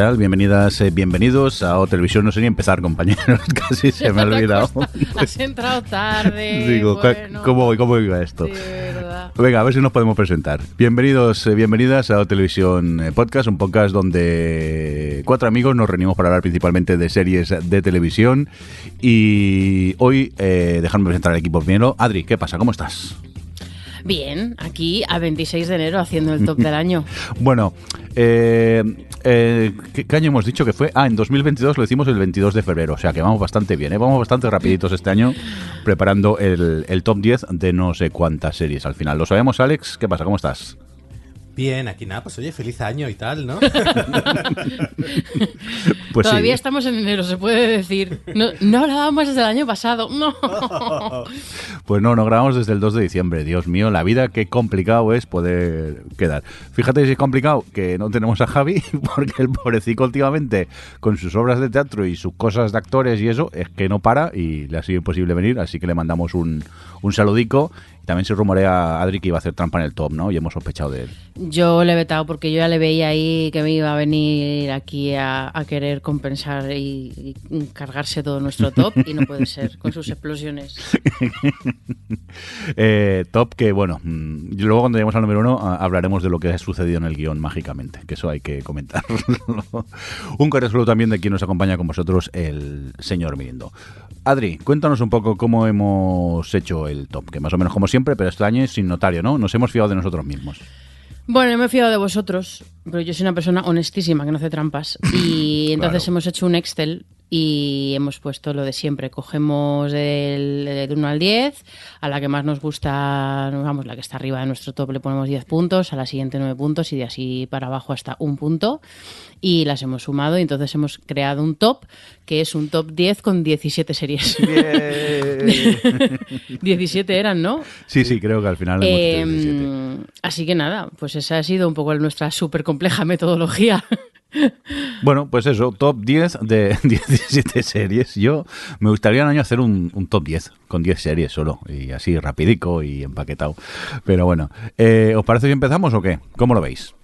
Tal? Bienvenidas, eh, bienvenidos a O Televisión. No sé ni empezar, compañeros. Casi se me ha olvidado. Has entrado tarde. Digo, bueno. ¿cómo, ¿cómo iba esto? Sí, verdad. Venga, a ver si nos podemos presentar. Bienvenidos, eh, bienvenidas a O Televisión eh, Podcast, un podcast donde cuatro amigos nos reunimos para hablar principalmente de series de televisión. Y hoy, eh, dejadme presentar al equipo primero. Adri, ¿qué pasa? ¿Cómo estás? Bien, aquí a 26 de enero haciendo el top del año. Bueno, eh, eh, ¿qué, año hemos dicho que fue? Ah, en 2022 lo hicimos el 22 de febrero, o sea que vamos bastante bien, ¿eh? vamos bastante rapiditos este año preparando el, el top 10 de no sé cuántas series al final. ¿Lo sabemos, Alex? ¿Qué pasa? ¿Cómo estás? Bien, aquí nada, pues oye, feliz año y tal, ¿no? Pues Todavía sí. estamos en enero, se puede decir. No, no hablábamos desde el año pasado. No. Pues no, no grabamos desde el 2 de diciembre. Dios mío, la vida, qué complicado es poder quedar. Fíjate si es complicado que no tenemos a Javi, porque el pobrecito últimamente, con sus obras de teatro y sus cosas de actores y eso, es que no para y le ha sido imposible venir, así que le mandamos un, un saludico. También se rumorea a Adri que iba a hacer trampa en el top, ¿no? Y hemos sospechado de él. Yo le he vetado porque yo ya le veía ahí que me iba a venir aquí a, a querer compensar y, y cargarse todo nuestro top y no puede ser con sus explosiones. Eh, top que, bueno, mm, luego cuando lleguemos al número uno ah, hablaremos de lo que ha sucedido en el guion mágicamente, que eso hay que comentarlo. un correo saludo también de quien nos acompaña con vosotros, el señor Mirindo. Adri, cuéntanos un poco cómo hemos hecho el top, que más o menos como siempre, pero este año es sin notario, ¿no? Nos hemos fiado de nosotros mismos. Bueno, yo me he fiado de vosotros, pero yo soy una persona honestísima que no hace trampas. Y entonces Claro. hemos hecho un Excel y hemos puesto lo de siempre. Cogemos del, del 1 al 10, a la que más nos gusta, vamos, la que está arriba de nuestro top le ponemos 10 puntos, a la siguiente 9 puntos y de así para abajo hasta un punto. Y las hemos sumado y entonces hemos creado un top que es un top 10 con 17 series. 17 eran, ¿no? Sí, sí, creo que al final hemos Eh, 17. así que nada, pues esa ha sido un poco nuestra súper compleja metodología. Bueno, pues eso, top 10 de 17 series. Yo me gustaría un año hacer un, top 10 con 10 series solo, y así rapidico y empaquetado. Pero bueno, eh, ¿os parece que empezamos o qué? ¿Cómo lo veis?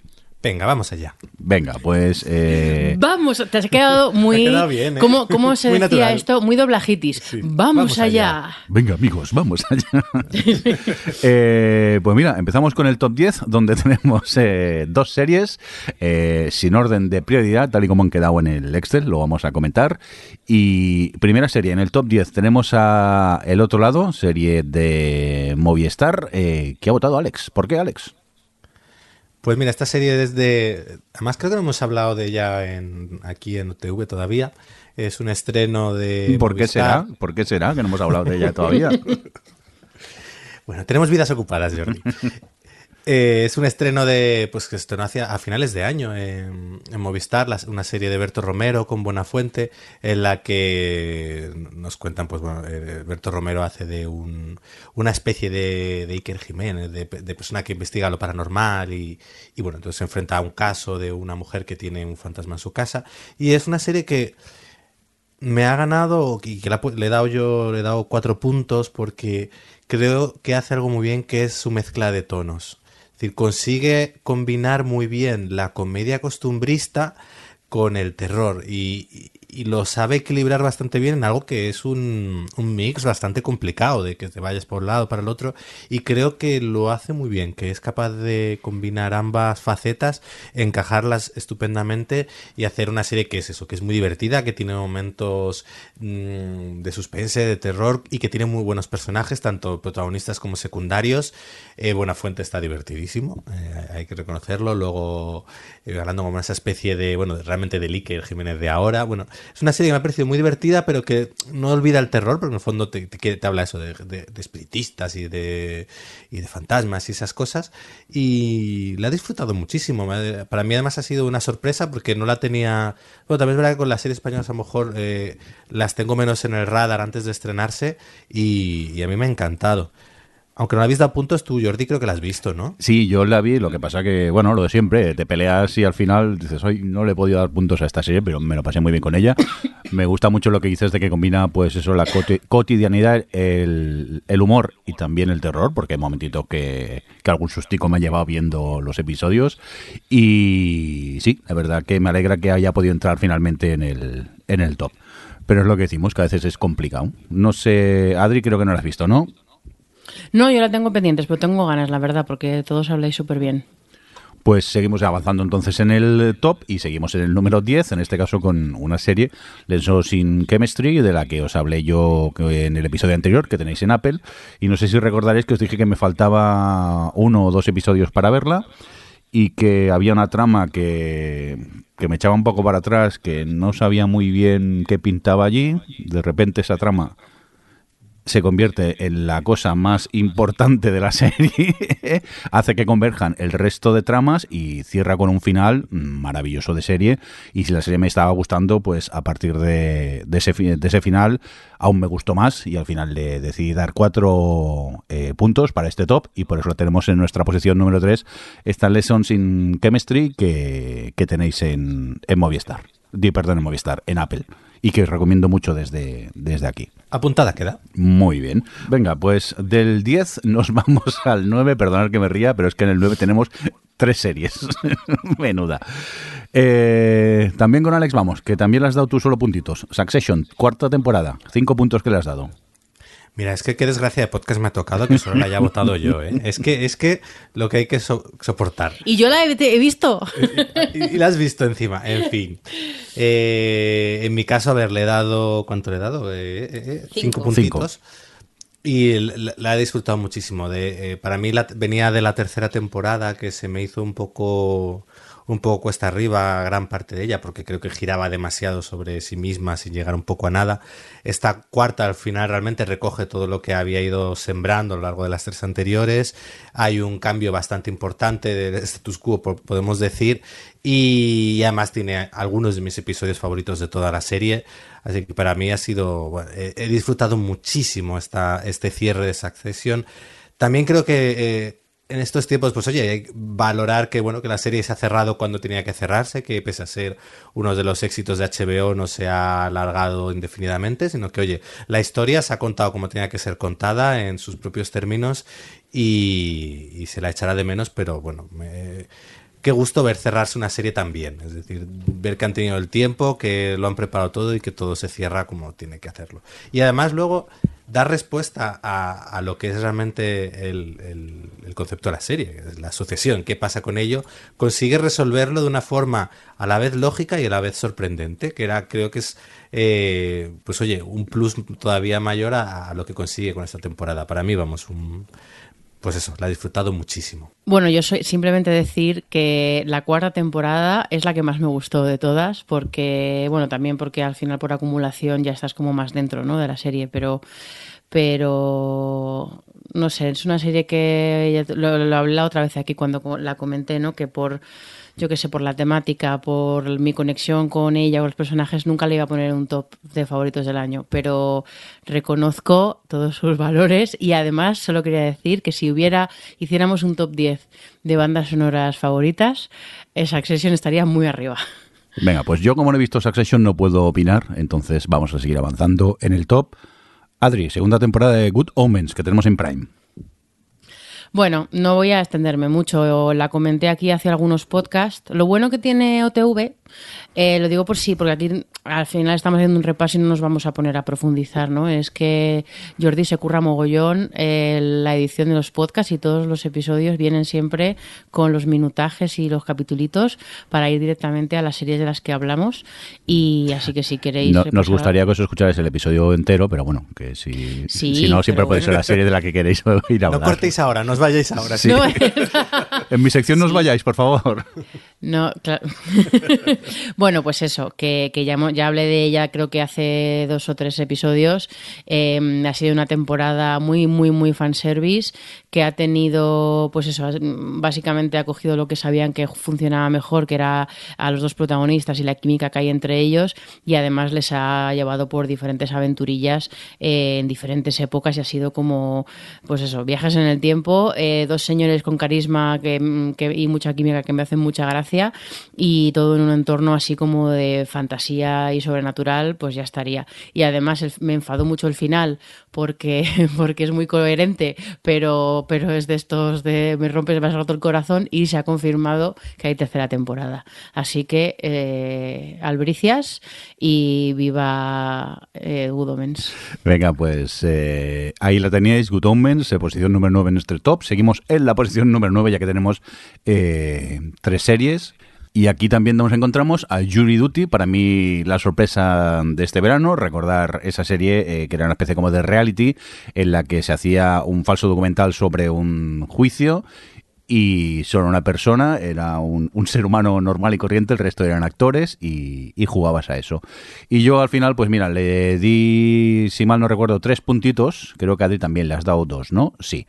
Venga, vamos allá. Venga, pues... eh, Vamos, te has quedado muy... Quedado bien, ¿eh? ¿Cómo, cómo se Muy decía natural. esto? Muy doblajitis. Sí. Vamos, Vamos allá. allá. Venga, amigos, vamos allá. Eh, pues mira, empezamos con el top 10, donde tenemos eh, dos series eh, sin orden de prioridad, tal y como han quedado en el Excel, lo vamos a comentar. Y primera serie, en el top 10 tenemos a El Otro Lado, serie de Movistar, eh, que ha votado Alex. ¿Por qué, Alex? Pues mira, esta serie desde... Además creo que no hemos hablado de ella en, aquí en TV todavía. Es un estreno de... ¿Por qué será? ¿Por qué será que no hemos hablado de ella todavía? Bueno, tenemos vidas ocupadas, Jordi. Eh, es un estreno de, pues que estrenó hacia, a finales de año en, Movistar, una serie de Berto Romero con Buenafuente, en la que nos cuentan, pues bueno, eh, Berto Romero hace de un, una especie de, de Iker Jiménez, de, persona que investiga lo paranormal y, y bueno, entonces se enfrenta a un caso de una mujer que tiene un fantasma en su casa. Y es una serie que me ha ganado y que le he dado yo le he dado cuatro puntos porque creo que hace algo muy bien que es su mezcla de tonos decir consigue combinar muy bien la comedia costumbrista con el terror. Y, y- lo sabe equilibrar bastante bien en algo que es un, un mix bastante complicado de que te vayas por un lado para el otro y creo que lo hace muy bien que es capaz de combinar ambas facetas encajarlas estupendamente y hacer una serie que es eso que es muy divertida que tiene momentos mm, de suspense de terror y que tiene muy buenos personajes tanto protagonistas como secundarios. Eh, Buenafuente está divertidísimo eh, hay que reconocerlo. Luego eh, hablando como esa especie de bueno realmente de Iker Jiménez de ahora bueno es una serie que me ha parecido muy divertida, pero que no olvida el terror, porque en el fondo te, te, te habla eso de, de, de, espiritistas y de, y de fantasmas y esas cosas. Y la he disfrutado muchísimo. Para mí además ha sido una sorpresa porque no la tenía... Bueno, también es verdad que con las series españolas a lo mejor eh, las tengo menos en el radar antes de estrenarse y, y a mí me ha encantado. Aunque no la habéis dado puntos, tú, Jordi, creo que la has visto, ¿no? Sí, yo la vi, lo que pasa que, bueno, lo de siempre, te peleas y al final dices, hoy no le he podido dar puntos a esta serie, pero me lo pasé muy bien con ella. me gusta mucho lo que dices de que combina, pues eso, la cotidianidad, el, el, humor y también el terror, porque hay momentito que, que algún sustico me ha llevado viendo los episodios. Y sí, la verdad que me alegra que haya podido entrar finalmente en el, en el top. Pero es lo que decimos, que a veces es complicado. No sé, Adri, creo que no la has visto, ¿no? No, yo la tengo pendientes, pero tengo ganas, la verdad, porque todos habláis súper bien. Pues seguimos avanzando entonces en el top y seguimos en el número 10, en este caso con una serie, Lensos in Chemistry, de la que os hablé yo en el episodio anterior, que tenéis en Apple. Y no sé si recordaréis que os dije que me faltaba uno o dos episodios para verla y que había una trama que, que me echaba un poco para atrás, que no sabía muy bien qué pintaba allí. De repente esa trama se convierte en la cosa más importante de la serie, hace que converjan el resto de tramas y cierra con un final maravilloso de serie. Y si la serie me estaba gustando, pues a partir de, ese, final aún me gustó más y al final le decidí dar cuatro eh, puntos para este top y por eso lo tenemos en nuestra posición número 3, esta Lessons in Chemistry que, que tenéis en, en Movistar. Di, perdón, en Movistar, en Apple y que os recomiendo mucho desde, desde aquí. Apuntada queda. Muy bien. Venga, pues del 10 nos vamos al 9. Perdonad que me ría, pero es que en el 9 tenemos tres series. Menuda. Eh, también con Alex vamos, que también le has dado tú solo puntitos. Succession, cuarta temporada. Cinco puntos que le has dado. Mira, es que qué desgracia de podcast me ha tocado que solo la haya votado yo, ¿eh? Es que, es que lo que hay que so soportar. Y yo la he, he visto. Y, y, la has visto encima, en fin. Eh, en mi caso, haberle dado. ¿Cuánto le he dado? Eh, eh, cinco. cinco puntitos. Cinco. Y la, la, he disfrutado muchísimo. De, eh, para mí la, venía de la tercera temporada que se me hizo un poco un poco cuesta arriba gran parte de ella, porque creo que giraba demasiado sobre sí misma sin llegar un poco a nada. Esta cuarta al final realmente recoge todo lo que había ido sembrando a lo largo de las tres anteriores. Hay un cambio bastante importante del status quo, podemos decir, y además tiene algunos de mis episodios favoritos de toda la serie. Así que para mí ha sido, he, disfrutado muchísimo esta, este cierre de Succession. También creo que eh, en estos tiempos, pues oye, hay que valorar que bueno que la serie se ha cerrado cuando tenía que cerrarse, que pese a ser uno de los éxitos de HBO no se ha alargado indefinidamente, sino que oye, la historia se ha contado como tenía que ser contada en sus propios términos y, y se la echará de menos, pero bueno, me, qué gusto ver cerrarse una serie tan bien, es decir, ver que han tenido el tiempo, que lo han preparado todo y que todo se cierra como tiene que hacerlo. Y además luego dar respuesta a, lo que es realmente el, concepto de la serie, la asociación, qué pasa con ello, consigue resolverlo de una forma a la vez lógica y a la vez sorprendente, que era, creo que es, eh, pues oye, un plus todavía mayor a, a, lo que consigue con esta temporada. Para mí, vamos, un, pues eso, la he disfrutado muchísimo. Bueno, yo soy simplemente decir que la cuarta temporada es la que más me gustó de todas, porque, bueno, también porque al final por acumulación ya estás como más dentro, ¿no? De la serie, pero, pero, no sé, es una serie que lo, lo hablé otra vez aquí cuando la comenté, ¿no? Que por yo que sé, por la temática, por mi conexión con ella o los personajes, nunca le iba a poner un top de favoritos del año, pero reconozco todos sus valores y además solo quería decir que si hubiera, hiciéramos un top 10 de bandas sonoras favoritas, Succession estaría muy arriba. Venga, pues yo como no he visto Succession no puedo opinar, entonces vamos a seguir avanzando en el top. Adri, segunda temporada de Good Omens que tenemos en Prime. Bueno, no voy a extenderme mucho. La comenté aquí hace algunos podcasts. Lo bueno que tiene OTV, eh, lo digo por sí, porque aquí al final estamos haciendo un repaso y no nos vamos a poner a profundizar, ¿no? Es que Jordi se curra mogollón eh, la edición de los podcasts y todos los episodios vienen siempre con los minutajes y los capitulitos para ir directamente a las series de las que hablamos. Y así que si queréis. No, nos gustaría que os escucharais el episodio entero, pero bueno, que si, sí, si no, siempre podéis bueno. ser la serie de la que queréis ir a hablar. No cortéis ahora, no os vayáis ahora. Sí. No, en mi sección no os vayáis, por favor. No, claro. bueno, pues eso, que, que ya, ya hablé de ella creo que hace dos o tres episodios. Eh, ha sido una temporada muy, muy, muy fanservice, que ha tenido, pues eso, básicamente ha cogido lo que sabían que funcionaba mejor, que era a los dos protagonistas y la química que hay entre ellos, y además les ha llevado por diferentes aventurillas eh, en diferentes épocas y ha sido como, pues eso, viajes en el tiempo, eh, dos señores con carisma que, que- y mucha química que me hacen mucha gracia y todo en un entorno así como de fantasía y sobrenatural, pues ya estaría. Y además el- me enfadó mucho el final porque, porque es muy coherente, pero, pero es de estos de me rompes, me has roto el corazón y se ha confirmado que hay tercera temporada. Así que eh, albricias y viva eh. Venga, pues eh, ahí la teníais, Good Omens, eh, posición número 9 en nuestro top. Seguimos en la posición número 9 ya que tenemos tres series. Y aquí también nos encontramos a Jury Duty, para mí la sorpresa de este verano, recordar esa serie eh, que era una especie como de reality en la que se hacía un falso documental sobre un juicio y solo una persona, era un, ser humano normal y corriente, el resto eran actores y, y jugabas a eso. Y yo al final, pues mira, le di, si mal no recuerdo, tres puntitos, creo que a ti también le has dado dos, ¿no? Sí.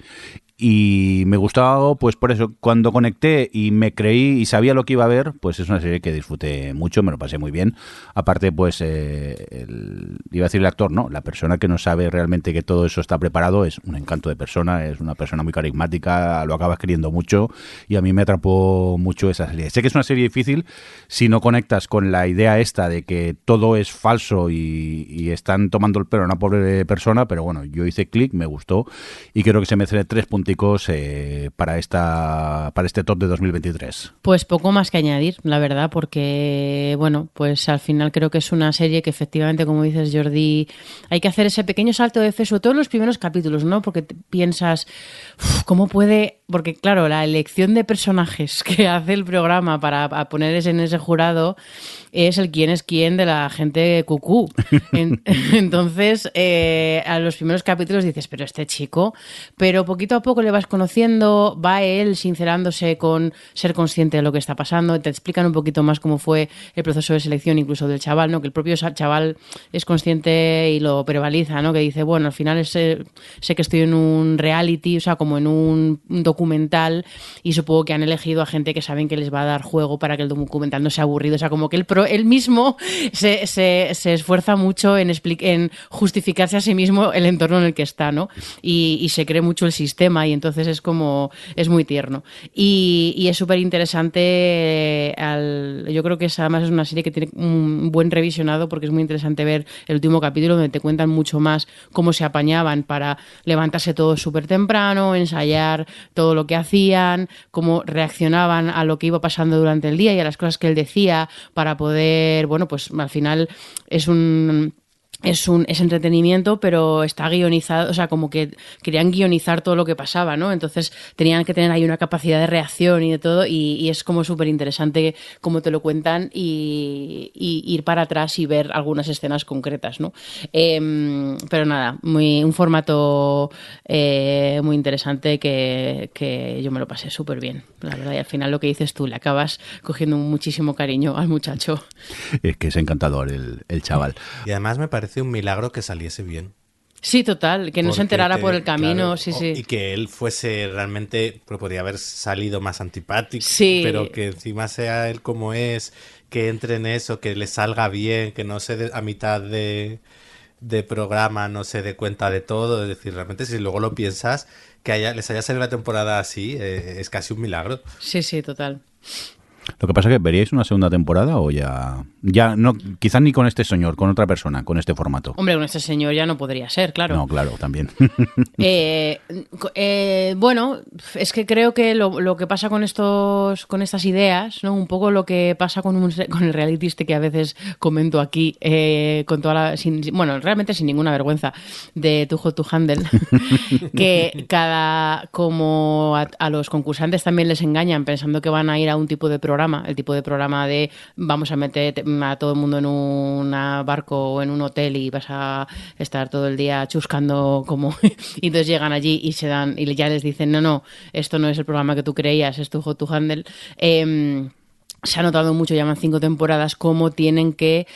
Y me gustaba, pues por eso, cuando conecté y me creí y sabía lo que iba a ver, pues es una serie que disfruté mucho, me lo pasé muy bien. Aparte, pues, eh, el- iba a decir el actor, no, la persona que no sabe realmente que todo eso está preparado es un encanto de persona, es una persona muy carismática, lo acabas queriendo mucho y a mí me atrapó mucho esa serie. Sé que es una serie difícil si no conectas con la idea esta de que todo es falso y, y están tomando el pelo a una pobre persona, pero bueno, yo hice clic, me gustó y creo que se merece tres eh, para esta para este top de 2023. Pues poco más que añadir, la verdad, porque, bueno, pues al final creo que es una serie que efectivamente, como dices Jordi, hay que hacer ese pequeño salto de fe, sobre todo en los primeros capítulos, ¿no? Porque piensas, "Uf, ¿cómo puede...? Porque, claro, la elección de personajes que hace el programa para poner en ese jurado es el quién es quién de la gente cucú. En- entonces, eh, a los primeros capítulos dices, pero este chico, pero poquito a poco le vas conociendo, va él sincerándose con ser consciente de lo que está pasando, te explican un poquito más cómo fue el proceso de selección incluso del chaval, ¿no? Que el propio chaval es consciente y lo prevaliza, ¿no? Que dice, bueno, al final eh, sé que estoy en un reality, o sea, como en un documental y supongo que han elegido a gente que saben que les va a dar juego para que el documental no sea aburrido, o sea, como que él, pro- él mismo se, se- se esfuerza mucho en, en justificarse a sí mismo el entorno en el que está, ¿no? Y, se cree mucho el sistema y entonces es como, es muy tierno. Y, es súper interesante, eh, yo creo que es, además es una serie que tiene un buen revisionado porque es muy interesante ver el último capítulo donde te cuentan mucho más cómo se apañaban para levantarse todos súper temprano, ensayar todo lo que hacían, cómo reaccionaban a lo que iba pasando durante el día y a las cosas que él decía para poder, bueno, pues al final es un es un es entretenimiento, pero está guionizado, o sea, como que querían guionizar todo lo que pasaba, ¿no? Entonces tenían que tener ahí una capacidad de reacción y de todo, y, es como súper interesante cómo te lo cuentan y, y ir para atrás y ver algunas escenas concretas, ¿no? Em, pero nada, muy, un formato eh, muy interesante que, que yo me lo pasé súper bien, la verdad, y al final lo que dices tú, le acabas cogiendo muchísimo cariño al muchacho. Es que es encantador el, el chaval. Y además me parece un milagro que saliese bien. Sí, total, que no se enterara te- por el camino, claro, sí, sí. Y que él fuese realmente, pues podría haber salido más antipático, Sí. pero que encima sea él como es, que entre en eso, que le salga bien, que no se dé a mitad de, de programa no se dé cuenta de todo. Es decir, realmente si luego lo piensas, que haya, les haya salido la temporada así, eh, es casi un milagro. Sí, sí, total. Lo que pasa es que veríais una segunda temporada o ya ya no quizás ni con este señor, con otra persona, con este formato. Hombre, con este señor ya no podría ser, claro. No, claro, también. Eh, eh, bueno, es que creo que lo, lo que pasa con estos, con estas ideas, ¿no? Un poco lo que pasa con, un, con el reality este que a veces comento aquí, eh, con toda la, sin- bueno, realmente sin ninguna vergüenza, de Tu Hot to Handle, que cada, como a, a los concursantes también les engañan pensando que van a ir a un tipo de programa, el tipo de programa de vamos a meter a todo el mundo en un barco o en un hotel y vas a estar todo el día chuscando como y entonces llegan allí y se dan y ya les dicen no no esto no es el programa que tú creías es tu hot handle Em, se ha notado mucho, llaman cinco temporadas, cómo tienen que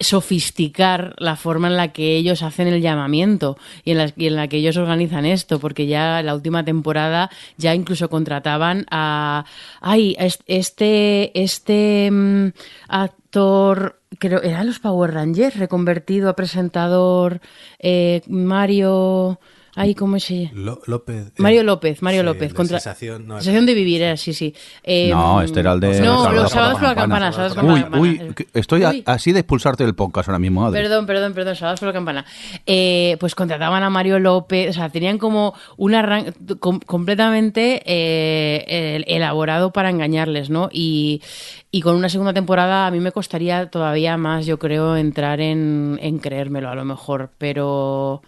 sofisticar la forma en la que ellos hacen el llamamiento y en, la, que ellos organizan esto, porque ya la última temporada ya incluso contrataban a ay, es- este este mm, actor creo eran los Power Rangers reconvertido a presentador eh, Mario ay cómo se Lo- López. eh, Mario López, Mario sí, López. contra... sensación, no, Sensación de vivir, era, sí, sí. Eh, No, este era el de- No, los por la sábados por la campana. campana. sábados por la Uy, campana. uy, que estoy a- así de expulsarte del podcast ahora mismo, Adri. Perdón, perdón, perdón, sábados por la campana. Eh, pues contrataban a Mario López, o sea, tenían como un arranque com- completamente eh, el- elaborado para engañarles, ¿no? Y, y con una segunda temporada a mí me costaría todavía más, yo creo, entrar en, en creérmelo a lo mejor, pero...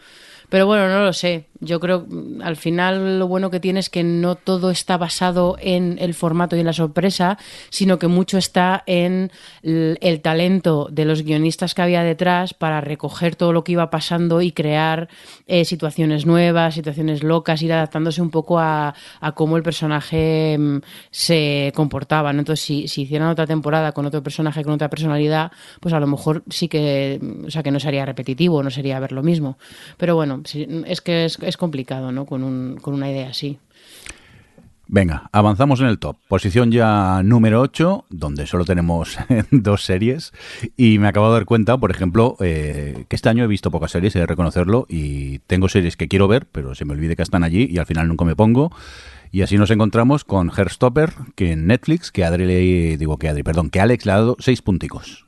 Pero bueno, no lo sé. Yo creo, mm, al final, lo bueno que tiene es que no todo está basado en el formato y en la sorpresa, sino que mucho está en el, talento de los guionistas que había detrás para recoger todo lo que iba pasando y crear eh, situaciones nuevas, situaciones locas, ir adaptándose un poco a, a cómo el personaje mm, se comportaba. ¿no? Entonces, si, si hicieran otra temporada con otro personaje, con otra personalidad, pues a lo mejor sí que, mm, o sea, que no sería repetitivo, no sería ver lo mismo. Pero bueno, sí, es que es, es complicado, ¿no? Con, un, con una idea así. Venga, avanzamos en el top. Posición ya número 8, donde solo tenemos dos series. Y me acabo de dar cuenta, por ejemplo, eh, que este año he visto pocas series, he de reconocerlo. Y tengo series que quiero ver, pero se me olvide que están allí y al final nunca me pongo. Y así nos encontramos con Herstopper, que en Netflix, que Adri le, digo que Adri, perdón, que Alex le ha dado seis punticos.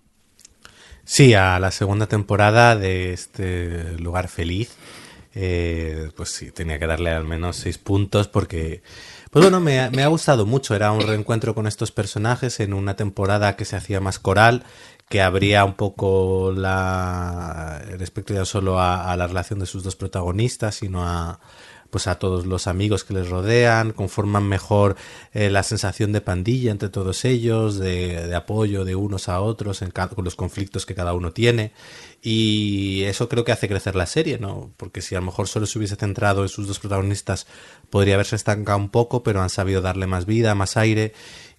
Sí, a la segunda temporada de este lugar feliz, eh, pues sí, tenía que darle al menos seis puntos porque, pues bueno, me, me ha gustado mucho. Era un reencuentro con estos personajes en una temporada que se hacía más coral, que abría un poco la respecto ya solo a, a la relación de sus dos protagonistas, sino a pues a todos los amigos que les rodean, conforman mejor eh, la sensación de pandilla entre todos ellos, de, apoyo de unos a otros en con los conflictos que cada uno tiene. Y eso creo que hace crecer la serie, ¿no? Porque si a lo mejor solo se hubiese centrado en sus dos protagonistas, podría haberse estancado un poco, pero han sabido darle más vida, más aire.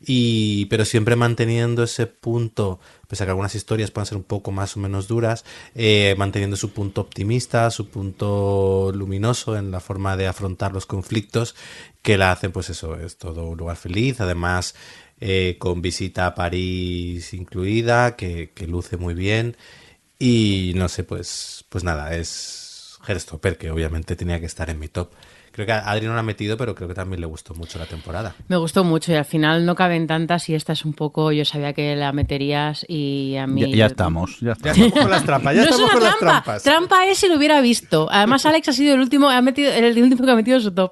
Y, pero siempre manteniendo ese punto, pese a que algunas historias puedan ser un poco más o menos duras, eh, manteniendo su punto optimista, su punto luminoso en la forma de afrontar los conflictos, que la hacen, pues eso, es todo un lugar feliz. Además, eh, con visita a París incluida, que, que luce muy bien. Y no sé, pues, pues nada, es Herstopper, que obviamente tenía que estar en mi top. Creo que a Adri no la ha metido, pero creo que también le gustó mucho la temporada. Me gustó mucho y al final no caben tantas y esta es un poco, yo sabía que la meterías y a mí... Ya, ya estamos, ya Ya estamos. estamos con las trampas, ya no es estamos una con las trampa. trampas. Trampa es si lo hubiera visto. Además, Alex ha sido el último, ha metido, el último que ha metido su top.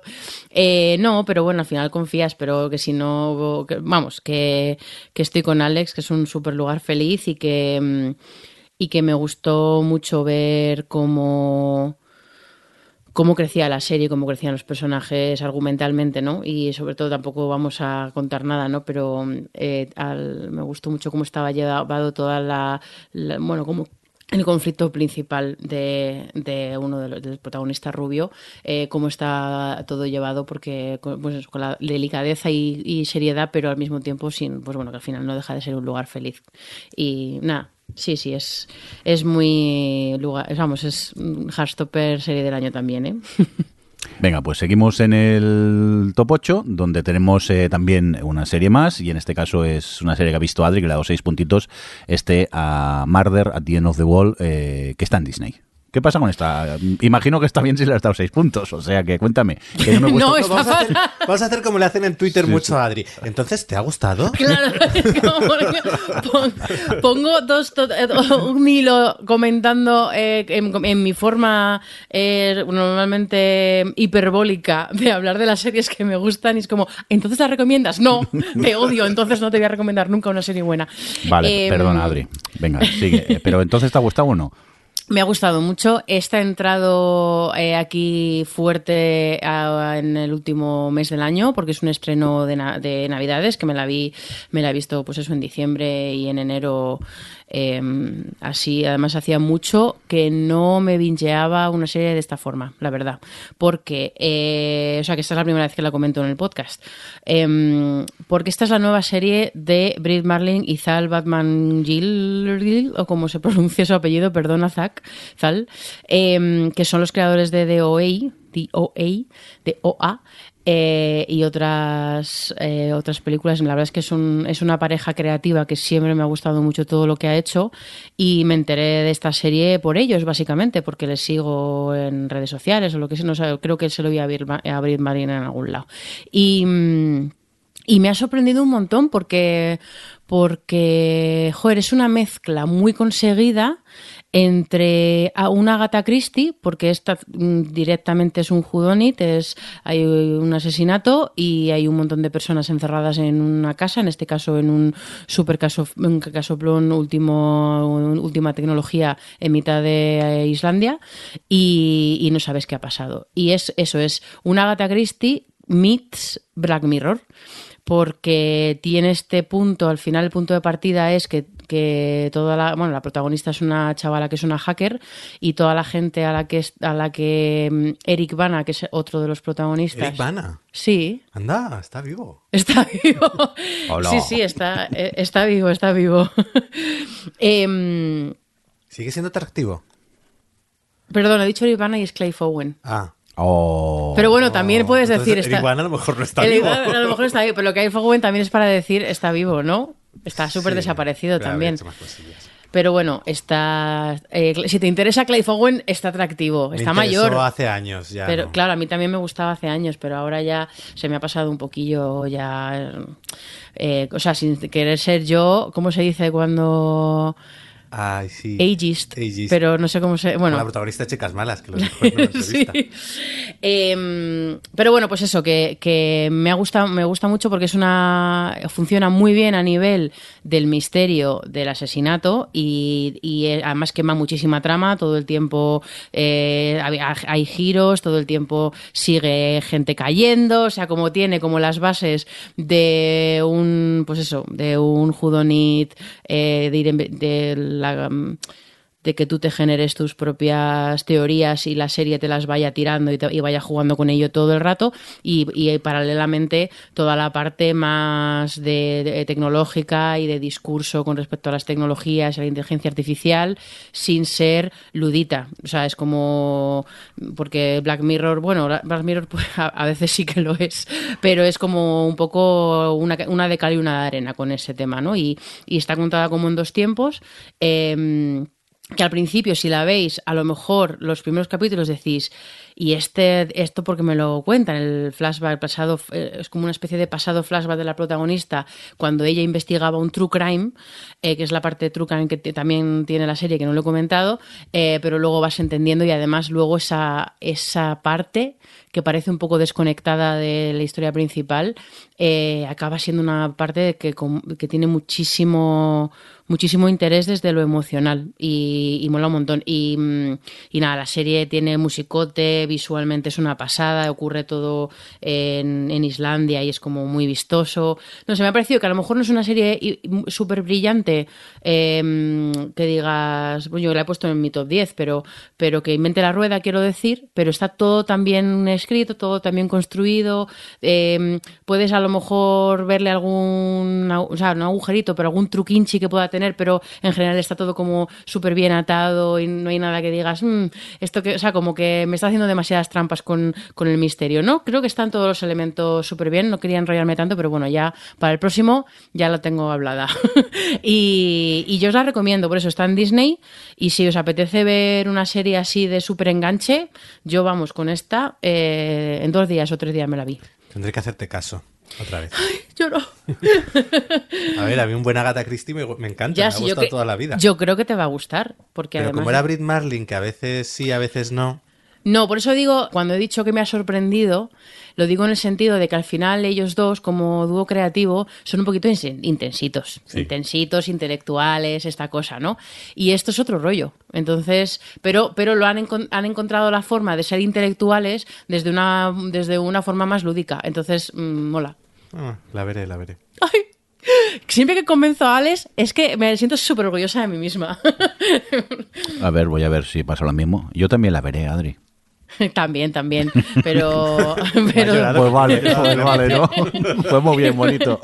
Eh, no, pero bueno, al final confías, pero que si no, que- vamos, que, que estoy con Alex, que es un súper lugar feliz y que, mm, y que me gustó mucho ver cómo cómo crecía la serie, cómo crecían los personajes argumentalmente, ¿no? Y sobre todo tampoco vamos a contar nada, ¿no? Pero eh, me gustó mucho cómo estaba llevado toda la, bueno, como el conflicto principal de, de uno de los del protagonista rubio, eh, cómo está todo llevado, porque pues, con la delicadeza y, y seriedad, pero al mismo tiempo sin, pues bueno, que al final no deja de ser un lugar feliz. Y nada, sí, sí, es, es muy lugar, vamos, es un Heartstopper serie del año también, ¿eh? Venga, pues seguimos en el top 8, donde tenemos eh, también una serie más, y en este caso es una serie que ha visto Adri, que le ha dado seis puntitos, este a Murder at the End of the Wall, eh, que está en Disney. ¿Qué pasa con esta? Imagino que está bien si le has dado seis puntos, o sea que cuéntame. Que no me No, No, vamos, a hacer, Está vamos a hacer como le hacen en Twitter Sí, mucho sí. a Adri. Entonces, ¿te ha gustado? Claro, es como que pon- pongo dos, to- eh, un hilo comentando eh, en, en mi forma eh, normalmente hiperbólica de hablar de las series que me gustan y es como, ¿entonces las recomiendas? No, te odio, entonces no te voy a recomendar nunca una serie buena. Vale, Eh, perdona Adri. Venga, sigue. Pero entonces te ha gustado o no? Me ha gustado mucho. Esta ha entrado eh, aquí fuerte en el último mes del año porque es un estreno de, na- de Navidades que me la vi, me la he visto pues eso en diciembre y en enero Eh, así, además, hacía mucho que no me bingeaba una serie de esta forma, la verdad. Porque, eh, o sea, que esta es la primera vez que la comento en el podcast. Eh, porque esta es la nueva serie de Britt Marling y Zal Batman Gill, o como se pronuncia su apellido, perdona, Zach, Zal, eh, que son los creadores de DOA, DOA, eh, y otras eh, otras películas. La verdad es que es, un, es una pareja creativa que siempre me ha gustado mucho todo lo que ha hecho y me enteré de esta serie por ellos, básicamente, porque les sigo en redes sociales o lo que sea. No sé, creo que se lo voy a abrir, a abrir Marina en algún lado. Y. mm, y me ha sorprendido un montón porque, porque, joder, es una mezcla muy conseguida entre a una Agatha Christie, porque esta mm, directamente es un whodunit, es hay un asesinato y hay un montón de personas encerradas en una casa, en este caso en un super caso, un casoplón último, última tecnología en mitad de eh, Islandia y, y no sabes qué ha pasado. Y es eso, es una Agatha Christie meets Black Mirror porque tiene este punto, al final el punto de partida es que, que toda la, bueno, la protagonista es una chavala que es una hacker y toda la gente a la que es- a la que mm, Eric Bana, que es otro de los protagonistas. Eric Bana. Sí, Anda, está vivo. Está vivo. Hola. Sí, sí, está, eh, está vivo, está vivo. Em, ¿Sigue siendo atractivo? perdón, he dicho Eric Bana y es Clay Fowen. Ah. Oh. Pero bueno, también puedes Entonces, decir... Eric está- Bana a lo mejor no está El vivo. Iván a lo mejor está vivo, pero lo que hay Fowen también es para decir está vivo, ¿no? Está súper Sí, desaparecido también. Pero bueno, está. eh, si te interesa Clay Fowen, está atractivo, Me está mayor. hace años ya. Pero ¿no? claro, a mí también me gustaba hace años, pero ahora ya se me ha pasado un poquillo ya. eh, o sea, sin querer ser yo, ¿cómo se dice cuando. Ay, sí. Ageist. Ageist. Pero no sé cómo se. Bueno, La protagonista de Chicas Malas, que lo dijo en una Sí. entrevista. Em, pero bueno, pues eso, que, que me ha gustado, me gusta mucho porque es una. funciona muy bien a nivel del misterio del asesinato y, y, eh, además quema muchísima trama, todo el tiempo eh, hay, hay giros, todo el tiempo sigue gente cayendo, o sea, como tiene como las bases de un, pues eso, de un judonit, eh, de, de la mm, de que tú te generes tus propias teorías y la serie te las vaya tirando y, vaya jugando con ello todo el rato y, y paralelamente toda la parte más de, tecnológica y de discurso con respecto a las tecnologías y a la inteligencia artificial sin ser ludita. O sea, es como porque Black Mirror, bueno, Black Mirror pues, a, a veces sí que lo es, pero es como un poco una, una de cal y una de arena con ese tema, ¿no? Y, y está contada como en dos tiempos. em, que al principio, si la veis, a lo mejor los primeros capítulos decís, y este, esto porque me lo cuentan, el flashback pasado, eh, es como una especie de pasado flashback de la protagonista cuando ella investigaba un true crime, eh, que es la parte true crime que también tiene la serie, que no lo he comentado, eh, pero luego vas entendiendo y además luego esa, esa parte que parece un poco desconectada de la historia principal, acaba siendo una parte que, que tiene muchísimo muchísimo interés desde lo emocional y, y mola un montón. Y, mm, y nada, la serie tiene musicote, visualmente es una pasada, ocurre todo en, Islandia y es como muy vistoso. No sé, me ha parecido que a lo mejor no es una serie súper brillante eh, que digas, bueno, yo la he puesto en mi top 10, pero, pero que invente la rueda, quiero decir, pero está todo tan bien escrito, todo tan bien construido. eh, puedes a lo mejor verle algún, o sea, no agujerito, pero algún truquinchi que pueda tener, pero en general está todo como súper bien atado y no hay nada que digas, "Mm, esto que, o sea, como que me está haciendo demasiadas trampas con, con el misterio, ¿no? Creo que están todos los elementos súper bien, no quería enrollarme tanto, pero bueno, ya para el próximo ya lo tengo hablada. y, y yo os la recomiendo, por eso está en Disney y si os apetece ver una serie así de súper enganche, yo vamos con esta, eh, en dos días o tres días me la vi. Tendré que hacerte caso. Otra vez. Lloro. A ver, a mí un buen Agatha Christie me, me encanta, me ha sí, gustado que- toda la vida. Yo creo que te va a gustar, porque Pero además... como era Brit Marlin, que a veces sí, a veces no. No, por eso digo, cuando he dicho que me ha sorprendido, lo digo en el sentido de que al final ellos dos, como dúo creativo, son un poquito intensitos. Sí. Intensitos, intelectuales, esta cosa, ¿no? Y esto es otro rollo. Entonces, pero, pero lo han, encon- han encontrado la forma de ser intelectuales desde una, desde una forma más lúdica. Entonces, mm, mola. Ah, la veré, la veré. ¡Ay! Siempre que convenzo a Alex, es que me siento súper orgullosa de mí misma. A ver, voy a ver si pasa lo mismo. Yo también la veré, Adri. también, también. Pero. pero Pues vale, pues vale, ¿no? Pues muy bien, bonito.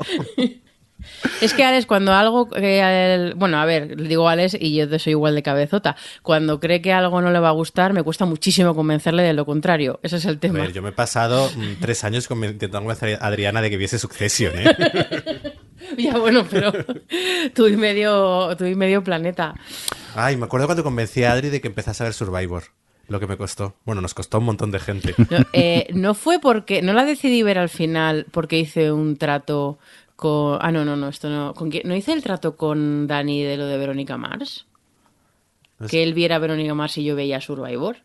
es que Alex, cuando algo. eh, el- bueno, a ver, le digo a Alex y yo soy igual de cabezota. Cuando cree que algo no le va a gustar, me cuesta muchísimo convencerle de lo contrario. Ese es el A tema. ver, yo me he pasado mm, tres años con- intentando convencer a Adriana de que viese Succession, ¿eh? Ya, bueno, pero. tú y medio, tú y medio planeta. Ay, me acuerdo cuando convencí a Adri de que empezase a ver Survivor. Lo que me costó. Bueno, nos costó un montón de gente. No, eh, no fue porque. No la decidí ver al final porque hice un trato con. Ah, no, no, no, esto no. ¿con quién? ¿No hice el trato con Dani de lo de Verónica Mars? Que él viera a Verónica Mars y yo veía Survivor. No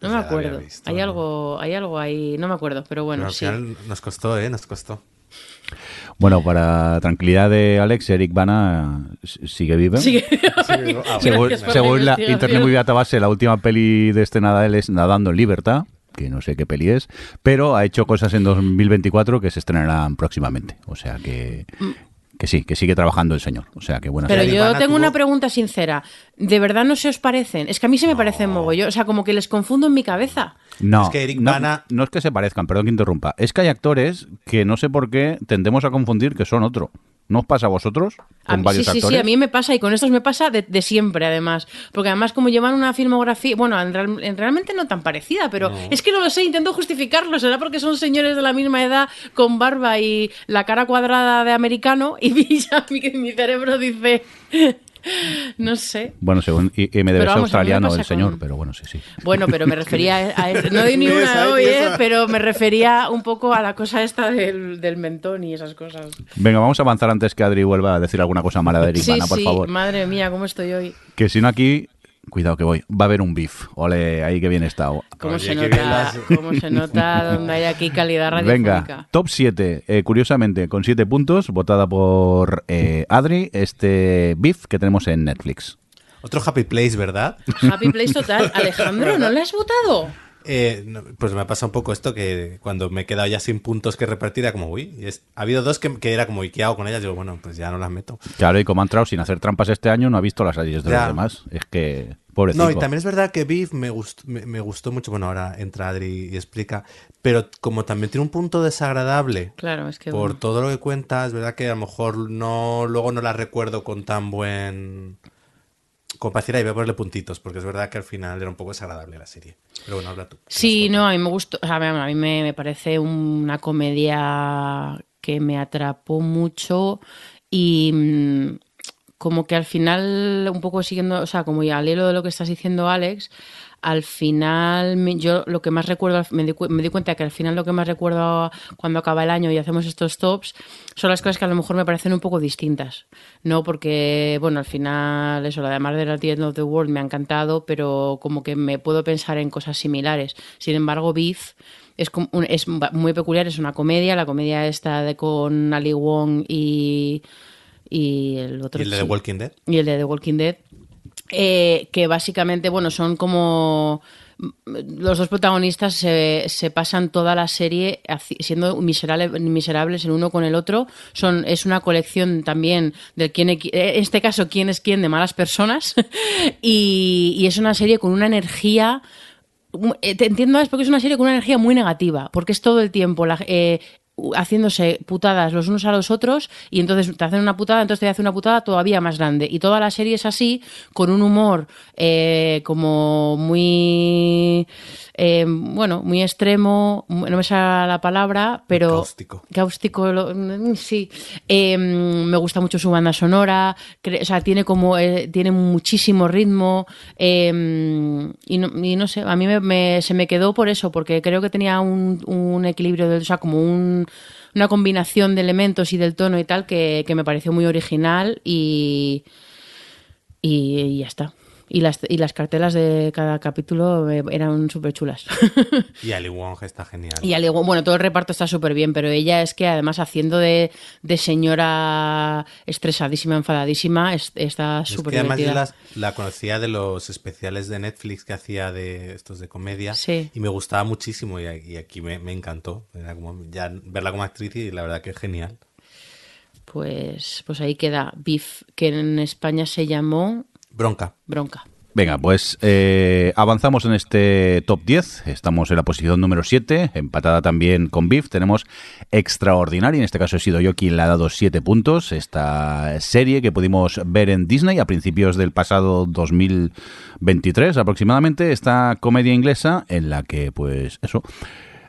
Pues me acuerdo. visto, hay ¿no? algo, hay algo ahí, no me acuerdo, pero bueno, Pero al sí. final nos costó, ¿eh? Nos costó. Bueno, para tranquilidad de Alex, Eric Bana sigue vivo. Sigue- Según, Gracias por según la. Internet Movie Database, la última peli de este Nadal es Nadando en Libertad, que no sé qué peli es, pero ha hecho cosas en 2024 que se estrenarán próximamente. O sea que, que sí, que sigue trabajando el señor. O sea que buena Pero yo Ivana tengo tuvo- una pregunta sincera. ¿De verdad no se os parecen? Es que a mí se me parecen mogollón. O sea, como que les confundo en mi cabeza. No, Es que Eric no, Bana- no es que se parezcan, perdón que interrumpa. Es que hay actores que no sé por qué tendemos a confundir que son otro. ¿No os pasa a vosotros? A Con mí- varios sí, sí, actores. sí, a mí me pasa y con estos me pasa de, de siempre, además. Porque además, como llevan una filmografía, bueno, en, real- en realmente no tan parecida, pero es que no lo sé, intento justificarlo. Será porque son señores de la misma edad, con barba y la cara cuadrada de americano, y mi, ya mi, mi cerebro dice. No sé. Bueno, según mí me australiano el señor, con- pero bueno, sí, sí. Bueno, pero me refería a, a- no di ni una hoy. ¿eh? pero me refería un poco a la cosa esta del, del mentón y esas cosas. Venga, vamos a avanzar antes que Adri vuelva a decir alguna cosa mala de Eric Sí, Bana, por sí, favor. madre mía, ¿cómo estoy hoy? Que si no aquí, cuidado que voy, va a haber un beef. Ole, ahí que bien está. ¿Cómo, Oye, se, nota, las- ¿Cómo se nota donde hay aquí calidad radiofónica? Venga, top 7, eh, curiosamente, con 7 puntos, votada por eh, Adri, este beef que tenemos en Netflix. Otro Happy Place, ¿verdad? Happy Place total. Alejandro, ¿no le has votado? Eh, pues me ha pasado un poco esto que cuando me he quedado ya sin puntos que repartir, era como, uy, y es- ha habido dos que, que era como, ¿y qué hago con ellas? Digo, bueno, pues ya no las meto. Claro, y como ha entrado sin hacer trampas este año, no ha visto las series de Ya. los demás. Es que, pobrecito. No, y también es verdad que Beef me gustó, me, me gustó mucho. Bueno, ahora entra Adri y explica. Pero como también tiene un punto desagradable Claro, es que. por bueno. todo lo que cuenta, es verdad que a lo mejor no luego no la recuerdo con tan buen. Decir, ahí voy a ponerle puntitos, porque es verdad que al final era un poco desagradable la serie. Pero bueno, habla tú. Sí, no, a mí me gustó. O sea, a mí me, me parece una comedia que me atrapó mucho y mm, como que al final, un poco siguiendo, o sea, como ya al hilo de lo que estás diciendo, Alex, al final yo lo que más recuerdo, me di, cu- me di cuenta que al final lo que más recuerdo cuando acaba el año y hacemos estos tops son las cosas que a lo mejor me parecen un poco distintas, ¿no? Porque, bueno, al final eso, la de at the End of the World me ha encantado, pero como que me puedo pensar en cosas similares. Sin embargo, Beef es, como un- es muy peculiar, es una comedia, la comedia esta de con Ali Wong y, y el otro ¿Y el de The Walking Dead? y el de The Walking Dead, eh, que básicamente, bueno, son como los dos protagonistas se, se pasan toda la serie siendo miserable- miserables el uno con el otro. Son, es una colección también del quién, e- en este caso, quién es quién de malas personas. y, y es una serie con una energía eh, te entiendo es porque es una serie con una energía muy negativa, porque es todo el tiempo la- eh, haciéndose putadas los unos a los otros y entonces te hacen una putada, entonces te hace una putada todavía más grande. Y toda la serie es así, con un humor eh, como muy, eh, bueno, muy extremo, no me sale la palabra, pero... Cáustico. Cáustico, lo- mm, sí. Eh, me gusta mucho su banda sonora. cre- O sea, tiene como eh, tiene muchísimo ritmo. eh, y, no, y no sé, a mí me, me- se me quedó por eso, porque creo que tenía un, un equilibrio, de, o sea, como un- una combinación de elementos y del tono y tal que, que me pareció muy original y, y, y ya está. Y las, y las cartelas de cada capítulo eh, eran súper chulas. Y Ali Wong está genial. Y al igual- bueno, todo el reparto está súper bien, pero ella es que además haciendo de, de señora estresadísima, enfadadísima, es- está Es súper que además las- la conocía de los especiales de Netflix que hacía de estos de comedia Sí. y me gustaba muchísimo y, y aquí me, me encantó. Era como ya verla como actriz y la verdad que es genial. Pues, pues ahí queda Beef, que en España se llamó Bronca. Bronca. Venga, pues eh, avanzamos en este top 10. Estamos en la posición número 7, empatada también con Beef. Tenemos Extraordinaria, en este caso he sido yo quien le ha dado 7 puntos. Esta serie que pudimos ver en Disney a principios del pasado 2023 aproximadamente. Esta comedia inglesa en la que, pues, eso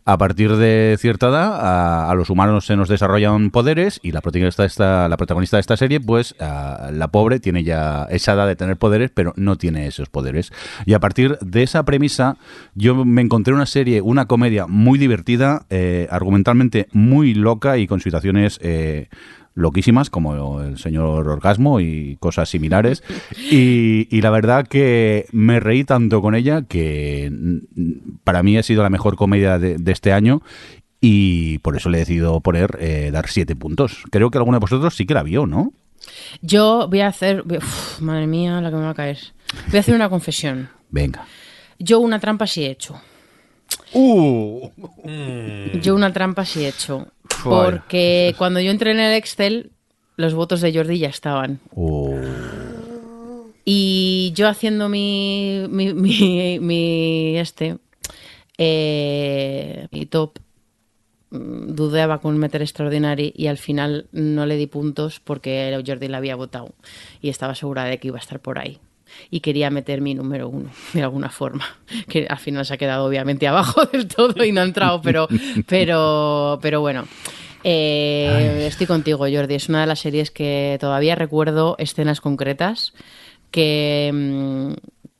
a partir de cierta edad a, los humanos se nos desarrollan poderes y la protagonista de esta, la protagonista de esta serie, pues la pobre tiene ya esa edad de tener poderes, pero no tiene esos poderes. Y a partir de esa premisa, yo me encontré una serie, una comedia muy divertida, eh, argumentalmente muy loca y con situaciones... Eh, loquísimas como el señor Orgasmo y cosas similares. Y, y, la verdad que me reí tanto con ella que para mí ha sido la mejor comedia de, de este año y por eso le he decidido poner, eh, dar siete puntos. Creo que alguno de vosotros sí que la vio, ¿no? Yo voy a hacer... Uf, madre mía, la que me va a caer. Voy a hacer una confesión. Venga. Yo una trampa sí he hecho. Uh. Yo una trampa sí he hecho. Porque cuando yo entré en el Excel, los votos de Jordi ya estaban. Uh. Y yo haciendo mi, mi, mi, mi este, eh, mi top, mm, dudaba con meter Extraordinary y al final no le di puntos porque Jordi la había votado y estaba segura de que iba a estar por ahí. Y quería meter mi número uno, de alguna forma. Que al final se ha quedado obviamente abajo del todo y no ha entrado, pero, pero, pero bueno. Eh, estoy contigo, Jordi. Es una de las series que todavía recuerdo escenas concretas que, mm,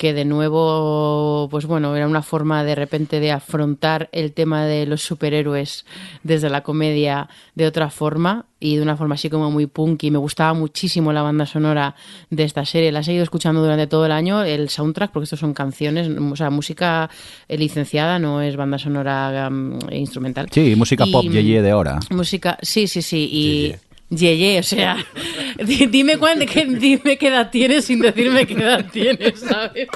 que de nuevo, pues bueno, era una forma de repente de afrontar el tema de los superhéroes desde la comedia de otra forma y de una forma así como muy punky. Me gustaba muchísimo la banda sonora de esta serie. La he seguido escuchando durante todo el año, el soundtrack, porque estos son canciones, o sea, música licenciada, no es banda sonora um, instrumental. Sí, música Y, pop yeye de ahora. Música, sí, sí, sí. Y. Yeye, o sea, di- dime, cuándo, que, dime qué edad tienes sin decirme qué edad tienes, ¿sabes?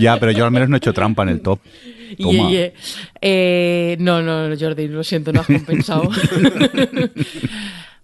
Ya, pero yo al menos no he hecho trampa en el top. Toma. Yeye. Eh, no, no, Jordi, lo siento, no has compensado.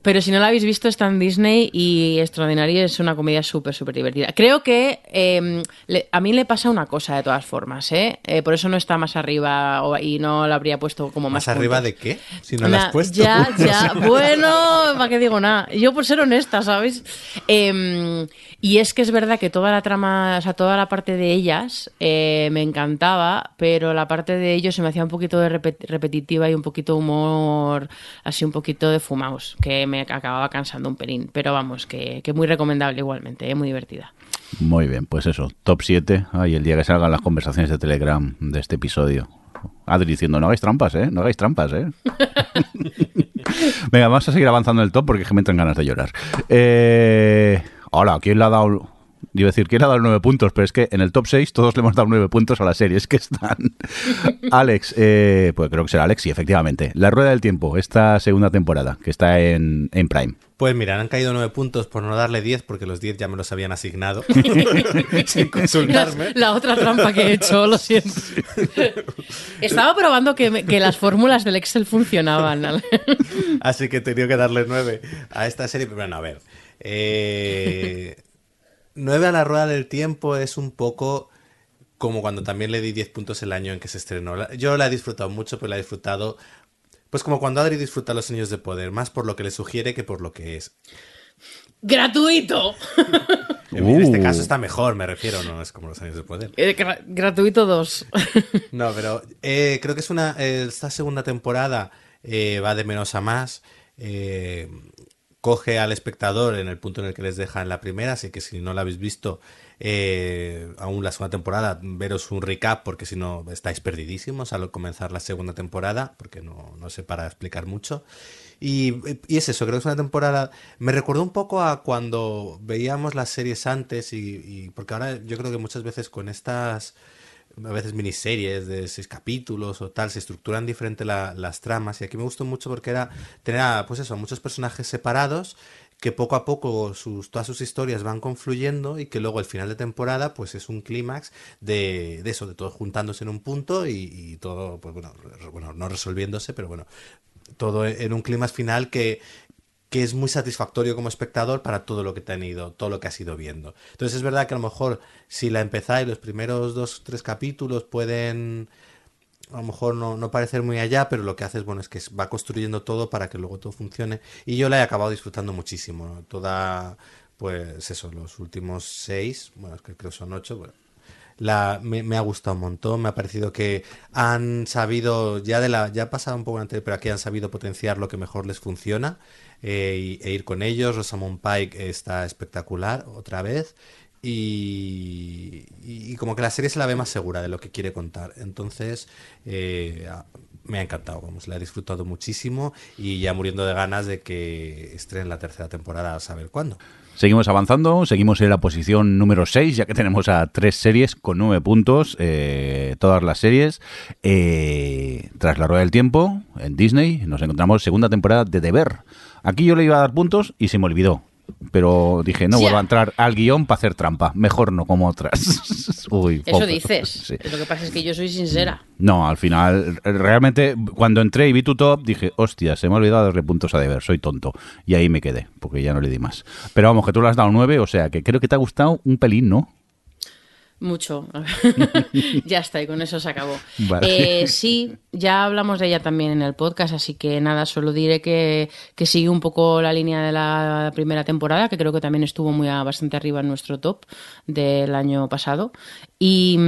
Pero si no la habéis visto, está en Disney y Extraordinaria es una comedia súper, súper divertida. Creo que eh, le- a mí le pasa una cosa de todas formas, ¿eh? Eh, por eso no está más arriba o- y no la habría puesto como más. ¿Más arriba de qué? Si no la has puesto. Ya, ya. Bueno, ¿para qué digo nada? Yo por ser honesta, ¿sabes? Eh, y es que es verdad que toda la trama, o sea, toda la parte de ellas eh, me encantaba, pero la parte de ellos se me hacía un poquito de repet- repetitiva y un poquito humor, así un poquito de fumaos, que me acababa cansando un pelín. Pero vamos, que, que muy recomendable igualmente, ¿eh? muy divertida. Muy bien, pues eso, top 7. Ay, el día que salgan las conversaciones de Telegram de este episodio. Adri diciendo, no hagáis trampas, ¿eh? No hagáis trampas, ¿eh? Venga, vamos a seguir avanzando en el top porque es que me entran ganas de llorar. Eh, hola, ¿quién le ha dado...? Iba a decir, ¿quién le ha dado nueve puntos? Pero es que en el top 6 todos le hemos dado nueve puntos a la serie. Es que están... Alex, eh, pues creo que será Alex, sí, efectivamente. La Rueda del Tiempo, esta segunda temporada, que está en, en Prime. Pues mira, han caído nueve puntos por no darle 10 porque los 10 ya me los habían asignado sin consultarme. La otra trampa que he hecho, lo siento. Estaba probando que, me- que las fórmulas del Excel funcionaban. Así que he tenido que darle 9 a esta serie. Pero bueno, a ver. Eh, 9 a la rueda del tiempo es un poco como cuando también le di 10 puntos el año en que se estrenó. Yo la he disfrutado mucho, pero la he disfrutado. Pues como cuando Adri disfruta Los Años de Poder, más por lo que le sugiere que por lo que es. ¡Gratuito! En, este Uh. caso está mejor, me refiero, no es como Los Años de Poder. Eh, gra- gratuito 2. No, pero eh, creo que es una. eh, esta segunda temporada eh, va de menos a más. eh, coge al espectador en el punto en el que les deja en la primera, así que si no la habéis visto eh, aún la segunda temporada, veros un recap, porque si no estáis perdidísimos al comenzar la segunda temporada, porque no, no sé para explicar mucho. Y, y es eso, creo que es una temporada. Me recordó un poco a cuando veíamos las series antes, y, y- porque ahora yo creo que muchas veces con estas a veces miniseries de seis capítulos o tal, se estructuran diferente la- las tramas. Y aquí me gustó mucho porque era tener a, pues eso, a muchos personajes separados que poco a poco sus, todas sus historias van confluyendo y que luego el final de temporada pues es un clímax de, de eso, de todos juntándose en un punto y, todo, pues bueno, bueno, no resolviéndose, pero bueno, todo en un clímax final que que es muy satisfactorio como espectador para todo lo que te han ido, todo lo que has ido viendo. Entonces es verdad que a lo mejor si la empezáis los primeros dos tres capítulos pueden a lo mejor no, no parecer muy allá, pero lo que hace es bueno es que va construyendo todo para que luego todo funcione. Y yo la he acabado disfrutando muchísimo. Toda, pues eso, los últimos seis, bueno, es que creo son ocho, bueno, la, me, me, ha gustado un montón, me ha parecido que han sabido, ya de la, ya ha pasado un poco antes, pero aquí han sabido potenciar lo que mejor les funciona eh, e ir con ellos. Rosamund Pike está espectacular otra vez. Y, como que la serie se la ve más segura de lo que quiere contar. Entonces, eh, me ha encantado, vamos, la he disfrutado muchísimo y ya muriendo de ganas de que estrenen la tercera temporada a saber cuándo. Seguimos avanzando, seguimos en la posición número 6, ya que tenemos a tres series con nueve puntos, eh, todas las series. Eh, tras la rueda del tiempo, en Disney, nos encontramos segunda temporada de Deber. Aquí yo le iba a dar puntos y se me olvidó. Pero dije, no vuelvo a entrar al guion para hacer trampa. Mejor no como otras. Uy, Eso dices. Sí. Lo que pasa es que yo soy sincera. No, al final, realmente, cuando entré y vi tu top, dije, hostia, se me ha olvidado darle puntos a deber, soy tonto. Y ahí me quedé, porque ya no le di más. Pero vamos, que tú le has dado nueve, o sea, que creo que te ha gustado un pelín, ¿no? Mucho. ya está, y con eso se acabó. Vale. Eh, sí, ya hablamos de ella también en el podcast, así que nada, solo diré que, que, sigue un poco la línea de la primera temporada, que creo que también estuvo muy a, bastante arriba en nuestro top del año pasado. Y,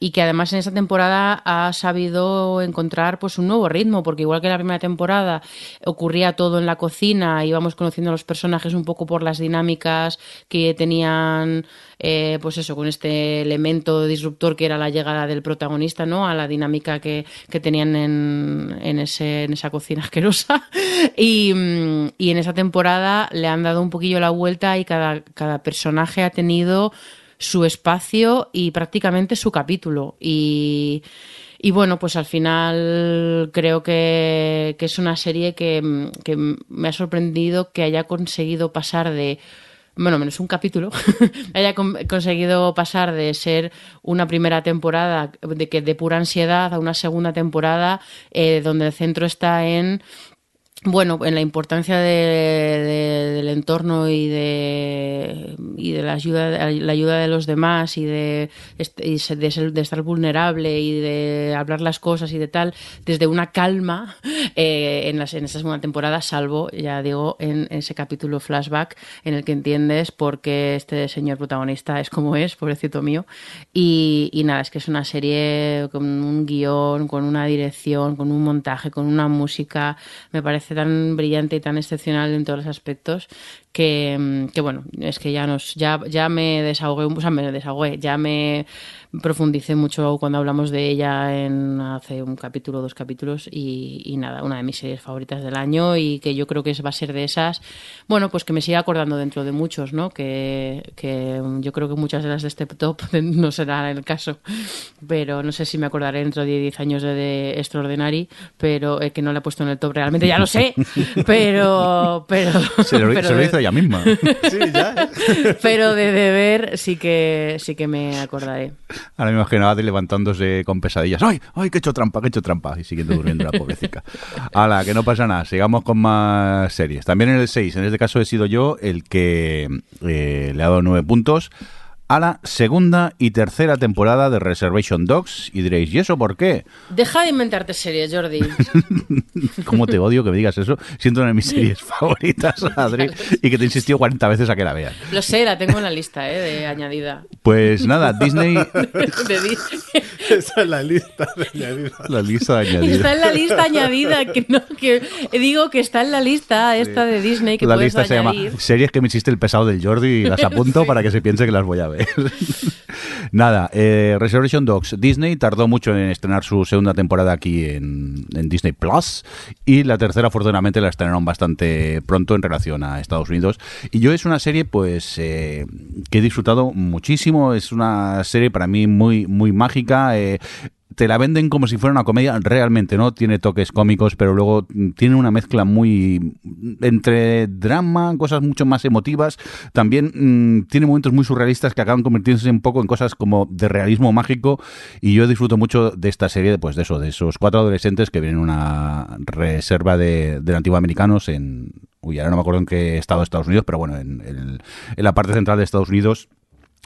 y, que además en esta temporada ha sabido encontrar pues un nuevo ritmo, porque igual que la primera temporada ocurría todo en la cocina, íbamos conociendo a los personajes un poco por las dinámicas que tenían, eh, pues eso, con este elemento disruptor que era la llegada del protagonista, ¿no? A la dinámica que, que tenían en, en, ese, en esa cocina asquerosa. Y, y en esa temporada le han dado un poquillo la vuelta y cada, cada personaje ha tenido su espacio y prácticamente su capítulo. Y, y bueno, pues al final creo que, que es una serie que, que, me ha sorprendido que haya conseguido pasar de. Bueno, menos un capítulo, haya con, conseguido pasar de ser una primera temporada de, que, de pura ansiedad a una segunda temporada eh, donde el centro está en bueno, en la importancia de, de, del entorno y de, y de la ayuda, la ayuda de los demás y de, y de, de, estar vulnerable y de hablar las cosas y de tal, desde una calma eh, en, las, en esta segunda temporada, salvo, ya digo, en ese capítulo flashback en el que entiendes por qué este señor protagonista es como es, pobrecito mío. Y, y nada, es que es una serie con un guion, con una dirección, con un montaje, con una música, me parece tan brillante y tan excepcional en todos los aspectos que, que bueno, es que ya nos ya, ya me desahogué, o sea, me desahogué, ya me profundicé mucho cuando hablamos de ella en hace un capítulo, dos capítulos y, y, nada, una de mis series favoritas del año y que yo creo que va a ser de esas, bueno, pues que me siga acordando dentro de muchos, ¿no? Que, que yo creo que muchas de las de este top no será el caso, pero no sé si me acordaré dentro de 10 años de, de Extraordinary, pero eh, que no la he puesto en el top realmente, ya lo sé, pero... pero se lo, pero, se lo hizo ella misma. sí, ya. pero de deber sí que, sí que me acordaré. Ahora me imaginaba de levantándose con pesadillas. ¡Ay, ay, que he hecho trampa, que he hecho trampa! Y siguiendo durmiendo la pobrecita. Hala, que no pasa nada. Sigamos con más series. También en el 6, en este caso he sido yo el que eh, le ha dado nueve puntos a la segunda y tercera temporada de Reservation Dogs. Y diréis, ¿y eso por qué? Deja de inventarte series, Jordi. ¿Cómo te odio que me digas eso? Siento una de mis series favoritas, Adri, y que te insistió 40 veces a que la veas. Lo sé, la tengo en la lista, ¿eh? De añadida. Pues nada, Disney... de Disney. Esa es la lista de añadida. La lista de añadida. Está en la lista añadida, que no, que digo que está en la lista esta de Disney que La puedes lista añadir. se llama Series que me hiciste el pesado del Jordi y las apunto Sí. para que se piense que las voy a ver. Nada, eh, Reservation Dogs. Disney tardó mucho en estrenar su segunda temporada aquí en, Disney Plus y la tercera, afortunadamente, la estrenaron bastante pronto en relación a Estados Unidos. Y yo es una serie, pues, eh, que he disfrutado muchísimo. Es una serie para mí muy, muy mágica. Eh, te la venden como si fuera una comedia, realmente no, tiene toques cómicos, pero luego tiene una mezcla muy entre drama, cosas mucho más emotivas, también mmm, tiene momentos muy surrealistas que acaban convirtiéndose un poco en cosas como de realismo mágico y yo disfruto mucho de esta serie, pues de eso, de esos cuatro adolescentes que vienen a una reserva de, de nativos americanos en uy, ahora no me acuerdo en qué estado de Estados Unidos, pero bueno, en, en- en la parte central de Estados Unidos.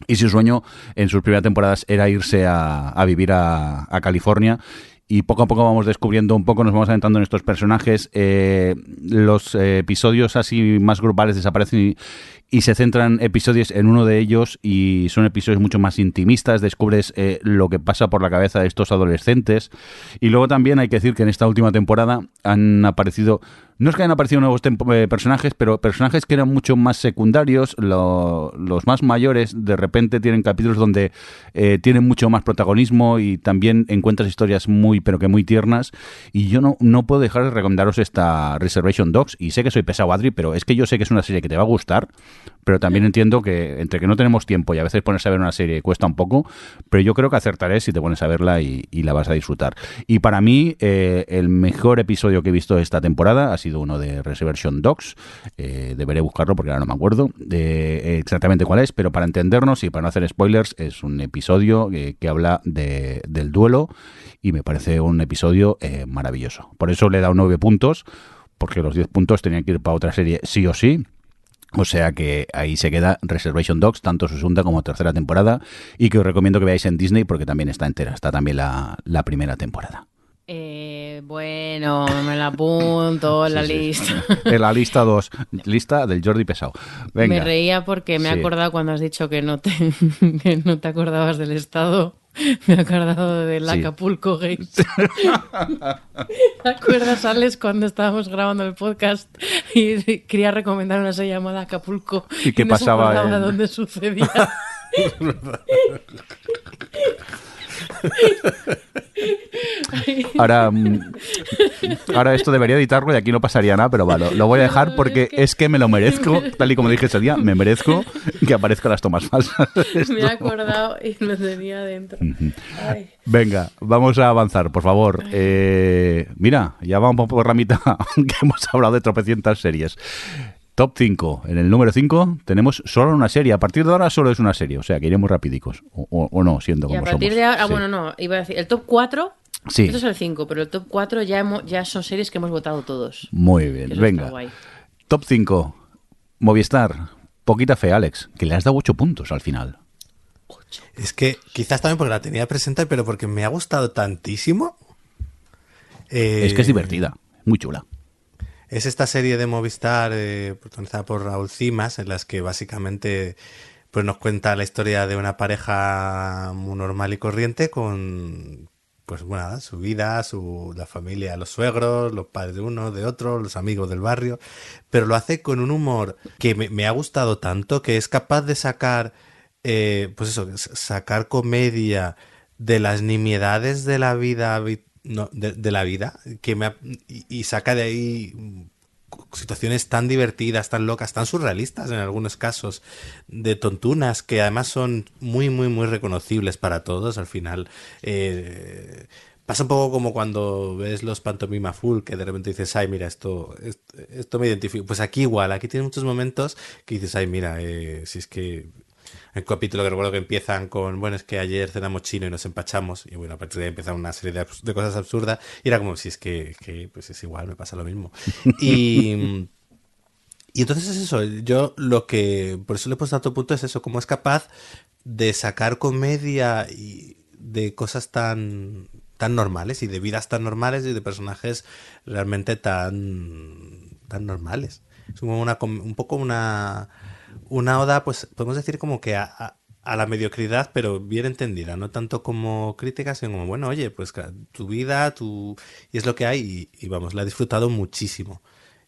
Y su sueño en sus primeras temporadas era irse a, a vivir a, a California. Y poco a poco vamos descubriendo un poco, nos vamos adentrando en estos personajes. Eh, los eh, episodios así más grupales desaparecen y, se centran episodios en uno de ellos y son episodios mucho más intimistas, descubres eh, lo que pasa por la cabeza de estos adolescentes y luego también hay que decir que en esta última temporada han aparecido, no es que hayan aparecido nuevos eh, personajes, pero personajes que eran mucho más secundarios, lo- los más mayores de repente tienen capítulos donde eh, tienen mucho más protagonismo y también encuentras historias muy, pero que muy tiernas. Y yo no, no puedo dejar de recomendaros esta Reservation Dogs. Y sé que soy pesado Adri, pero es que yo sé que es una serie que te va a gustar pero también entiendo que entre que no tenemos tiempo y a veces ponerse a ver una serie cuesta un poco, pero yo creo que acertaré si te pones a verla y, la vas a disfrutar. Y para mí, eh, el mejor episodio que he visto esta temporada ha sido uno de Reservation Dogs. Eh, deberé buscarlo porque ahora no me acuerdo de exactamente cuál es, pero para entendernos y para no hacer spoilers, es un episodio eh, que habla de- del duelo y me parece un episodio eh, maravilloso. Por eso le he dado nueve puntos, porque los 10 puntos tenían que ir para otra serie sí o sí. O sea que ahí se queda Reservation Dogs, tanto su segunda como tercera temporada, y que os recomiendo que veáis en Disney porque también está entera, está también la, la primera temporada. Eh, bueno, me la apunto en la Sí, sí. lista. En la lista 2, lista del Jordi Pesado. Venga. Me reía porque me he Sí. acordado cuando has dicho que no te, que no te acordabas del estado. Me he acordado del Sí. Acapulco Games. ¿Te acuerdas, Alex, cuando estábamos grabando el podcast y quería recomendar una serie llamada Acapulco? ¿Y qué no pasaba en- dónde sucedía. Ahora, mm, ahora esto debería editarlo y aquí no pasaría nada, pero vale, lo voy a dejar porque es que- me lo merezco, tal y como dije ese día, me merezco que aparezcan las tomas falsas. Me he acordado y lo tenía dentro. Ay. Venga, vamos a avanzar, por favor. Eh, mira, ya vamos por la mitad, que hemos hablado de tropecientas series. Top 5. En el número 5 tenemos solo una serie. A partir de ahora solo es una serie, o sea que iremos rapidicos. O, o- o no, siendo Y como a partir somos. de ahora, ah, Sí. bueno, no, iba a decir, el top 4, Sí. esto es el 5, pero el top 4 ya, hemos, ya son series que hemos votado todos. Muy bien, venga. Top 5. Movistar. Poquita fe, Alex, que le has dado 8 puntos al final. Es que quizás también porque la tenía presente, pero porque me ha gustado tantísimo. Eh, Es que es divertida, muy chula. Es esta serie de Movistar eh, protagonizada por Raúl Cimas, en las que básicamente pues nos cuenta la historia de una pareja muy normal y corriente con pues bueno, su vida, su la familia, los suegros, los padres de uno, de otro, los amigos del barrio, pero lo hace con un humor que me, ha gustado tanto que es capaz de sacar eh, pues eso, sacar comedia de las nimiedades de la vida habi- de, la vida que me ha- y, saca de ahí situaciones tan divertidas, tan locas, tan surrealistas en algunos casos, de tontunas que además son muy, muy, muy reconocibles para todos al final. Eh, pasa un poco como cuando ves los pantomima full, que de repente dices, ay, mira, esto, esto, esto me identifico. Pues aquí igual, aquí tiene muchos momentos que dices, ay, mira, eh, si es que un capítulo que recuerdo que empiezan con, bueno, es que ayer cenamos chino y nos empachamos, y bueno, a partir de ahí empiezan una serie de, cosas absurdas, y era como, si es que, que, pues es igual, me pasa lo mismo. Y, y entonces es eso, yo lo que, por eso le he puesto tanto punto es eso, cómo es capaz de sacar comedia y de cosas tan, tan normales y de vidas tan normales y de personajes realmente tan, tan normales. Es como una, un poco una, una oda, pues podemos decir como que a, a- a la mediocridad, pero bien entendida, no tanto como crítica, sino como, bueno, oye, pues tu vida, tu... y es lo que hay, y, y vamos, la he disfrutado muchísimo.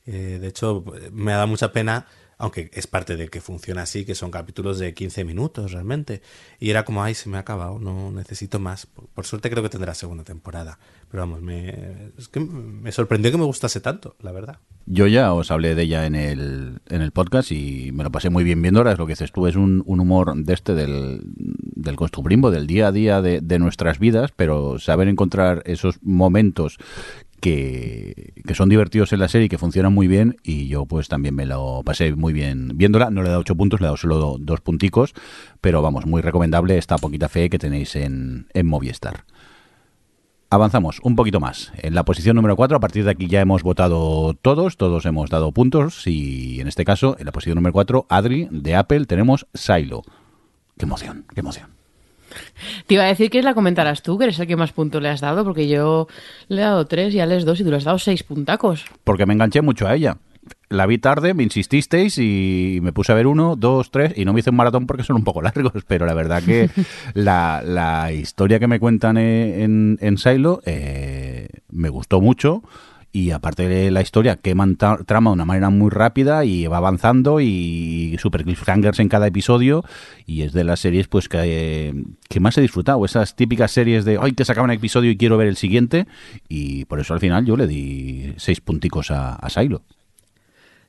Eh, de hecho, me ha dado mucha pena, aunque es parte de que funciona así, que son capítulos de 15 minutos realmente. Y era como, ay, se me ha acabado, no necesito más. Por, suerte creo que tendrá segunda temporada. Pero vamos, me, es que me sorprendió que me gustase tanto, la verdad. Yo ya os hablé de ella en el, en el podcast y me lo pasé muy bien viéndola. Es lo que dices tú, es un, humor de este del, del costumbrismo, del día a día de nuestras vidas, pero saber encontrar esos momentos que, son divertidos en la serie que funcionan muy bien y yo pues también me lo pasé muy bien viéndola. No le he dado ocho puntos, le he dado solo do- dos punticos, pero vamos, muy recomendable esta poquita fe que tenéis en, en Movistar. Avanzamos un poquito más. En la posición número 4, a partir de aquí ya hemos votado todos, todos hemos dado puntos y en este caso, en la posición número 4, Adri, de Apple, tenemos Silo. Qué emoción, qué emoción. Te iba a decir que la comentaras tú, que eres el que más puntos le has dado, porque yo le he dado tres y a Les dos y tú le has dado seis puntacos. Porque me enganché mucho a ella. La vi tarde, me insististeis y me puse a ver uno, dos, tres y no me hice un maratón porque son un poco largos, pero la verdad que la, la historia que me cuentan en, en Silo eh, me gustó mucho y aparte de la historia quema trama de una manera muy rápida y va avanzando y super cliffhangers en cada episodio. Y es de las series pues que, que más he disfrutado. Esas típicas series de hoy te sacaba un episodio y quiero ver el siguiente y por eso al final yo le di seis punticos a, a Silo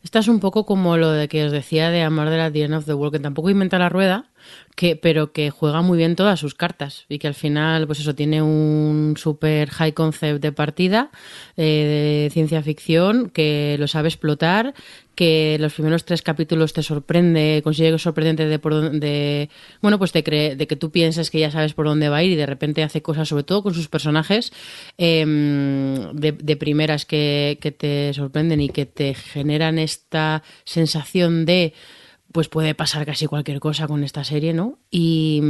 esta es un poco como lo de que os decía de Amar de la The End of the World, que tampoco inventa la rueda, que, pero que juega muy bien todas sus cartas y que al final, pues eso, tiene un super high concept de partida eh, de ciencia ficción que lo sabe explotar, que los primeros tres capítulos te sorprende, consigue sorprendente de por dónde, bueno, pues te cree, de que tú pienses que ya sabes por dónde va a ir y de repente hace cosas, sobre todo con sus personajes, em, de, primeras que, que te sorprenden y que te generan esta sensación de pues puede pasar casi cualquier cosa con esta serie, ¿no? Y,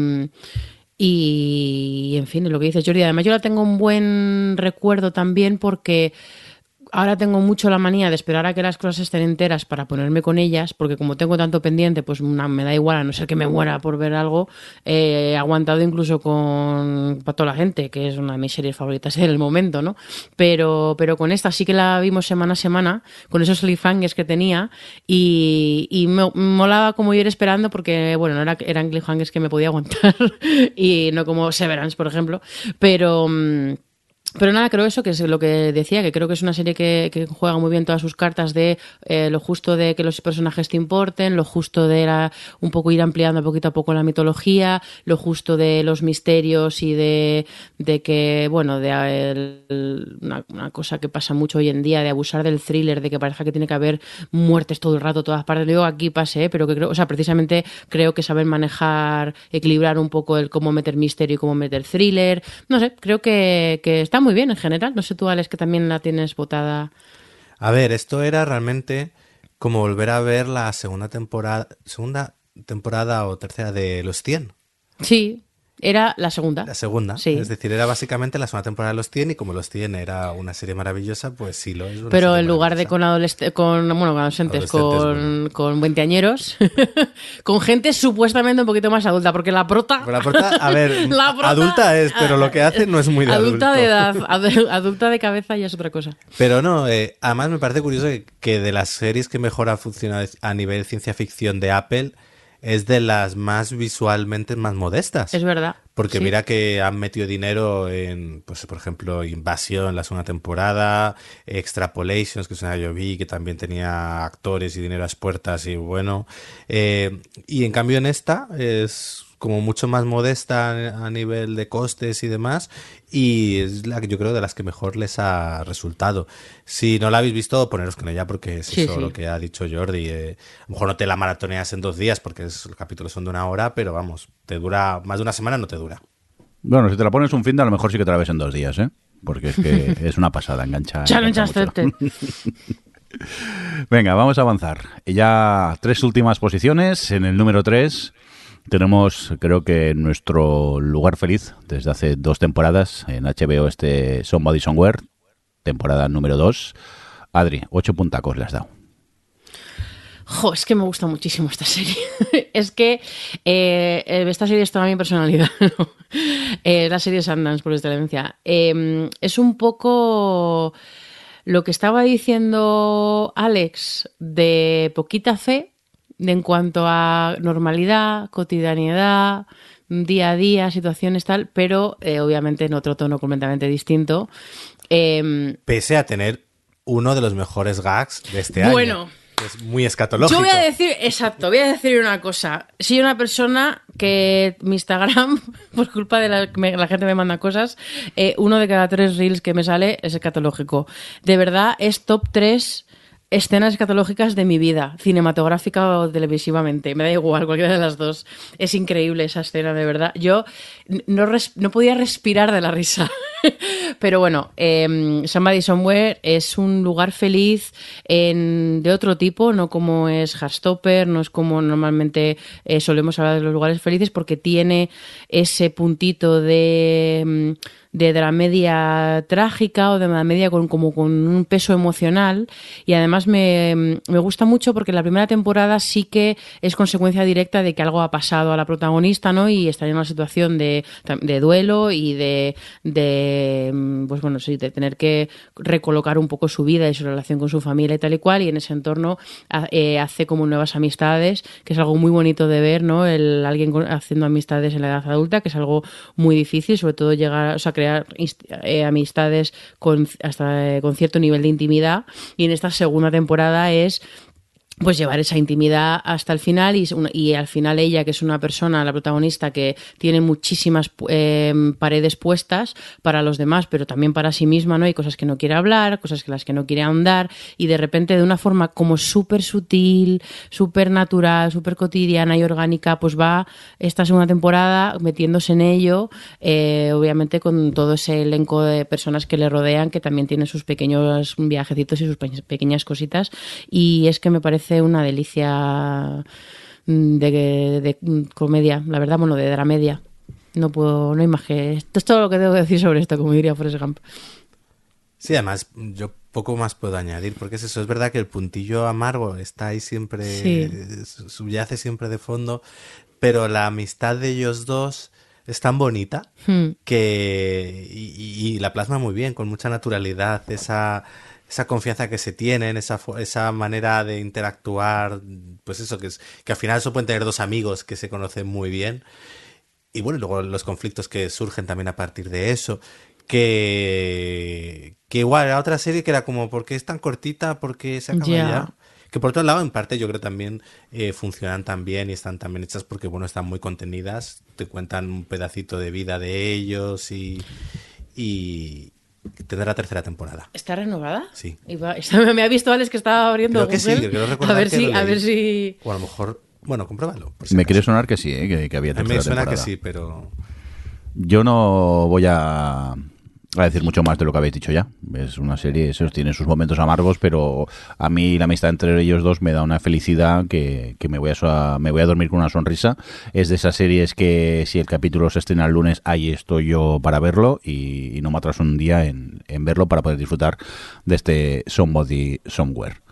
y en fin, lo que dices Jordi, además yo la tengo un buen recuerdo también porque ahora tengo mucho la manía de esperar a que las cosas estén enteras para ponerme con ellas, porque como tengo tanto pendiente, pues me da igual, a no ser que me muera por ver algo. Eh, aguantado incluso con para toda la gente, que es una de mis series favoritas en el momento, ¿no? Pero, pero con esta sí que la vimos semana a semana, con esos cliffhangers que tenía, y, y me molaba como ir esperando, porque, bueno, no era, eran cliffhangers que me podía aguantar, y no como Severance, por ejemplo, pero. Mm, pero nada, creo eso, que es lo que decía, que creo que es una serie que, juega muy bien todas sus cartas de eh, lo justo de que los personajes te importen, lo justo de la, un poco ir ampliando poquito a poco la mitología, lo justo de los misterios y de, de que, bueno, de una, cosa que pasa mucho hoy en día, de abusar del thriller, de que parezca que tiene que haber muertes todo el rato, todas partes. Digo, aquí pase, ¿eh? pero que creo, o sea, precisamente creo que saben manejar, equilibrar un poco el cómo meter misterio y cómo meter thriller. No sé, creo que, que muy bien en general. No sé tú, Alex, que también la tienes votada. A ver, esto era realmente como volver a ver la segunda temporada, segunda temporada o tercera de Los 100. Sí, era la segunda. La segunda. Sí. Es decir, era básicamente la segunda temporada de Los 100 y como Los 100 era una serie maravillosa, pues sí lo es. Pero en lugar de con, adolescentes, con, bueno, adolescentes, con, con veinteañeros, con gente supuestamente un poquito más adulta, porque la prota... la prota, a ver, adulta es, pero lo que hace no es muy de Adulta de edad, adulta de cabeza ya es otra cosa. Pero no, eh, además me parece curioso que, que de las series que mejor ha funcionado a nivel ciencia ficción de Apple es de las más visualmente más modestas. Es verdad. Porque mira que han metido dinero en, pues por ejemplo, Invasión, la segunda temporada, Extrapolations, que es una yo vi, que también tenía actores y dinero a las puertas y bueno. Eh, y en cambio en esta es como mucho más modesta a nivel de costes y demás y es la que yo creo de las que mejor les ha resultado. Si no la habéis visto, poneros con ella porque es eso lo que ha dicho Jordi. Eh, a lo mejor no te la maratoneas en dos días porque es, los capítulos son de una hora, pero vamos, te dura más de una semana, no te dura. Bueno, si te la pones un fin de a lo mejor sí que te la ves en dos días, ¿eh? Porque es que es una pasada, engancha. Venga, vamos a avanzar. Ya tres últimas posiciones. En el número tres tenemos, creo que nuestro lugar feliz desde hace dos temporadas en HBO, este Somebody Somewhere, temporada número dos. Adri, ocho puntacos le has dado. Jo, es que me gusta muchísimo esta serie. es que eh, esta serie es toda mi personalidad. eh, la serie Sundance, por excelencia. Eh, es un poco lo que estaba diciendo Alex de poquita fe, en cuanto a normalidad, cotidianidad, día a día, situaciones tal, pero eh, obviamente en otro tono completamente distinto. Em, Pese a tener uno de los mejores gags de este año. Bueno. Es muy escatológico. Yo voy a decir, exacto, voy a decir una cosa. Soy una persona que mi Instagram, por culpa de la, la gente me manda cosas, eh, uno de cada tres reels que me sale es escatológico. De verdad, es top 3 escenas escatológicas de mi vida, cinematográfica o televisivamente. Me da igual, cualquiera de las dos. Es increíble esa escena, de verdad. Yo no, no podía respirar de la risa. Pero bueno, eh, Somebody Somewhere es un lugar feliz de otro tipo, no como es Heartstopper, no es como normalmente eh, solemos hablar de los lugares felices, porque tiene ese puntito de, mm, de dramedia trágica o de dramedia con, como con un peso emocional. Y además me, me gusta mucho porque la primera temporada sí que es consecuencia directa de que algo ha pasado a la protagonista, ¿no? Y está en una situación de, de duelo y de, de mm, pues bueno, de tener que recolocar un poco su vida y su relación con su familia y tal y cual. Y en ese entorno eh, hace como nuevas amistades, que es algo muy bonito de ver, ¿no? El, alguien haciendo amistades en la edad adulta, que es algo muy difícil, sobre todo llegar, o sea, crear eh, amistades con, hasta eh, con cierto nivel de intimidad. Y en esta segunda temporada es pues llevar esa intimidad hasta el final y, y al final ella, que es una persona, la protagonista, que tiene muchísimas eh, paredes puestas para los demás, pero también para sí misma, ¿no? Hay cosas que no quiere hablar, cosas que las que no quiere ahondar y de repente de una forma como súper sutil, súper natural, súper cotidiana y orgánica, pues va esta segunda temporada metiéndose en ello, eh, obviamente con todo ese elenco de personas que le rodean, que también tienen sus pequeños viajecitos y sus pe- pequeñas cositas y es que me parece una delicia mm, de, de, mm, comedia, la verdad, bueno, de dramedia. No puedo, no hay más que... Esto es todo lo que tengo que decir sobre esto, como diría Forrest Gump. Sí, además, yo poco más puedo añadir, porque es eso, es verdad que el puntillo amargo está ahí siempre, Sí. subyace siempre de fondo, pero la amistad de ellos dos es tan bonita Hmm. que y, y- y la plasma muy bien, con mucha naturalidad, esa, esa confianza que se tienen, esa, esa manera de interactuar, pues eso, que, es, que al final eso pueden tener dos amigos que se conocen muy bien. Y bueno, luego los conflictos que surgen también a partir de eso. Que, que igual era otra serie que era como, ¿por qué es tan cortita? ¿Por qué se acaba Ya. ya? Que por otro lado, en parte, yo creo también eh, funcionan tan bien y están tan bien hechas porque, bueno, están muy contenidas. Te cuentan un pedacito de vida de ellos y, y tendrá la tercera temporada. ¿Está renovada? Sí. Iba- está- me ha visto Alex que estaba abriendo Creo que sí, a ver que si, lo a ver si. O a lo mejor, bueno, compruébalo. si Me acaso. quiere sonar que sí, ¿eh? que, que había tercera me suena que temporada. sí, pero Yo no voy a, a decir mucho más de lo que habéis dicho ya. Es una serie, eso tiene sus momentos amargos, pero a mí la amistad entre ellos dos me da una felicidad que, que me, voy a, me voy a dormir con una sonrisa. Es de esas series que si el capítulo se estrena el lunes, ahí estoy yo para verlo y, y no me atraso un día en, en verlo para poder disfrutar de este Somebody Somewhere.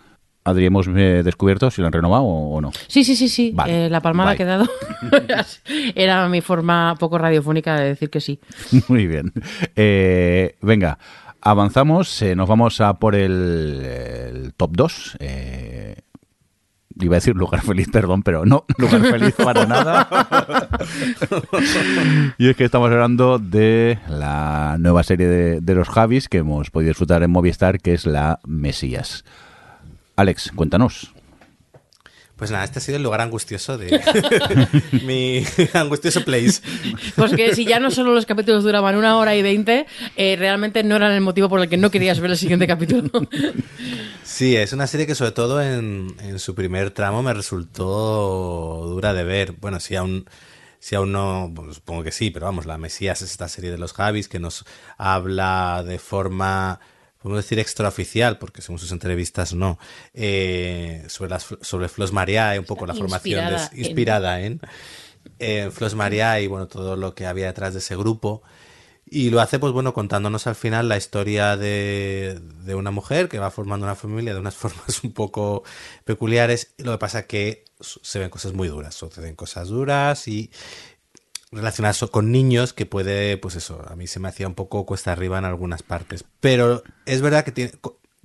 Adri, ¿hemos eh, descubierto si lo han renovado o, o no? Sí, sí, sí, sí. Vale, Eh, la palmada bye. ha quedado. Era mi forma poco radiofónica de decir que sí. Muy bien. Eh, venga, avanzamos. eh, nos vamos a por el, el top 2. Eh, iba a decir lugar feliz, perdón, pero no, lugar feliz para nada. y es que estamos hablando de la nueva serie de, de los Javis que hemos podido disfrutar en Movistar, que es la Mesías. Alex, cuéntanos. Pues nada, este ha sido el lugar angustioso de mi angustioso place. Pues que si ya no solo los capítulos duraban una hora y veinte, eh, realmente no eran el motivo por el que no querías ver el siguiente capítulo. Sí, es una serie que sobre todo en, en su primer tramo me resultó dura de ver. Bueno, si aún, si aún no, pues supongo que sí, pero vamos, La Mesías es esta serie de los Javis que nos habla de forma, podemos decir, extraoficial, porque según sus entrevistas no, eh, sobre, las, sobre Flos María y un poco la formación de- Inspirada en- inspirada en, en Flos María y bueno, todo lo que había detrás de ese grupo. Y lo hace, pues bueno, contándonos al final la historia de, de una mujer que va formando una familia de unas formas un poco peculiares. Lo que pasa que se ven cosas muy duras, suceden cosas duras y relacionadas con niños que puede, pues eso, a mí se me hacía un poco cuesta arriba en algunas partes. Pero es verdad que tiene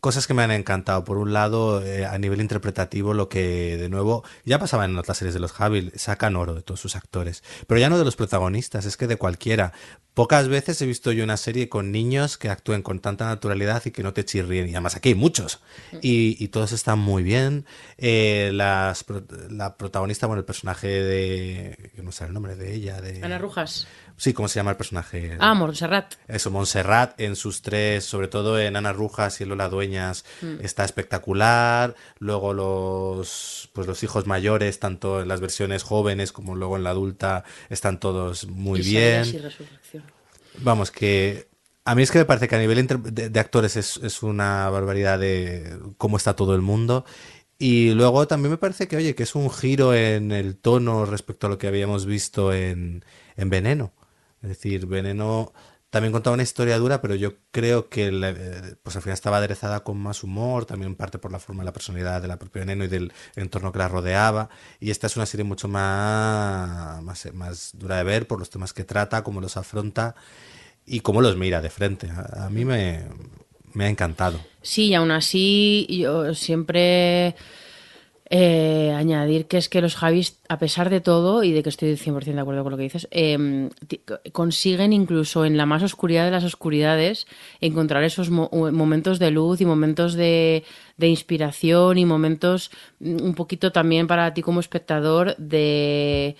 cosas que me han encantado. Por un lado, eh, a nivel interpretativo, lo que de nuevo ya pasaba en otras series de los Javi, sacan oro de todos sus actores. Pero ya no de los protagonistas, es que de cualquiera. Pocas veces he visto yo una serie con niños que actúen con tanta naturalidad y que no te chirríen. Y además aquí hay muchos. Y, y todos están muy bien. Eh, las, la protagonista, bueno, el personaje de... no sé el nombre de ella. De, Ana Rujas. Sí, ¿cómo se llama el personaje? Ah, Montserrat. Eso, Montserrat en sus tres, sobre todo en Ana Rujas y Lola Dueñas, está espectacular. Luego los, pues los hijos mayores, tanto en las versiones jóvenes como luego en la adulta, están todos muy Isaías bien. y Resurrección. Vamos, que A mí es que me parece que a nivel de, de actores es, es, una barbaridad de cómo está todo el mundo. Y luego también me parece que, oye, que es un giro en el tono respecto a lo que habíamos visto en, en Veneno. Es decir, Veneno también contaba una historia dura, pero yo creo que eh, pues al final estaba aderezada con más humor, también parte por la forma de la personalidad de la propia Veneno y del entorno que la rodeaba. Y esta es una serie mucho más, más, más dura de ver por los temas que trata, cómo los afronta y cómo los mira de frente. A, a mí me, me ha encantado. Sí, y aún así yo siempre eh, añadir que es que los Javis, a pesar de todo, y de que estoy 100% de acuerdo con lo que dices, eh, consiguen incluso en la más oscuridad de las oscuridades encontrar esos mo momentos de luz y momentos de, de, inspiración y momentos mm, un poquito también para ti como espectador de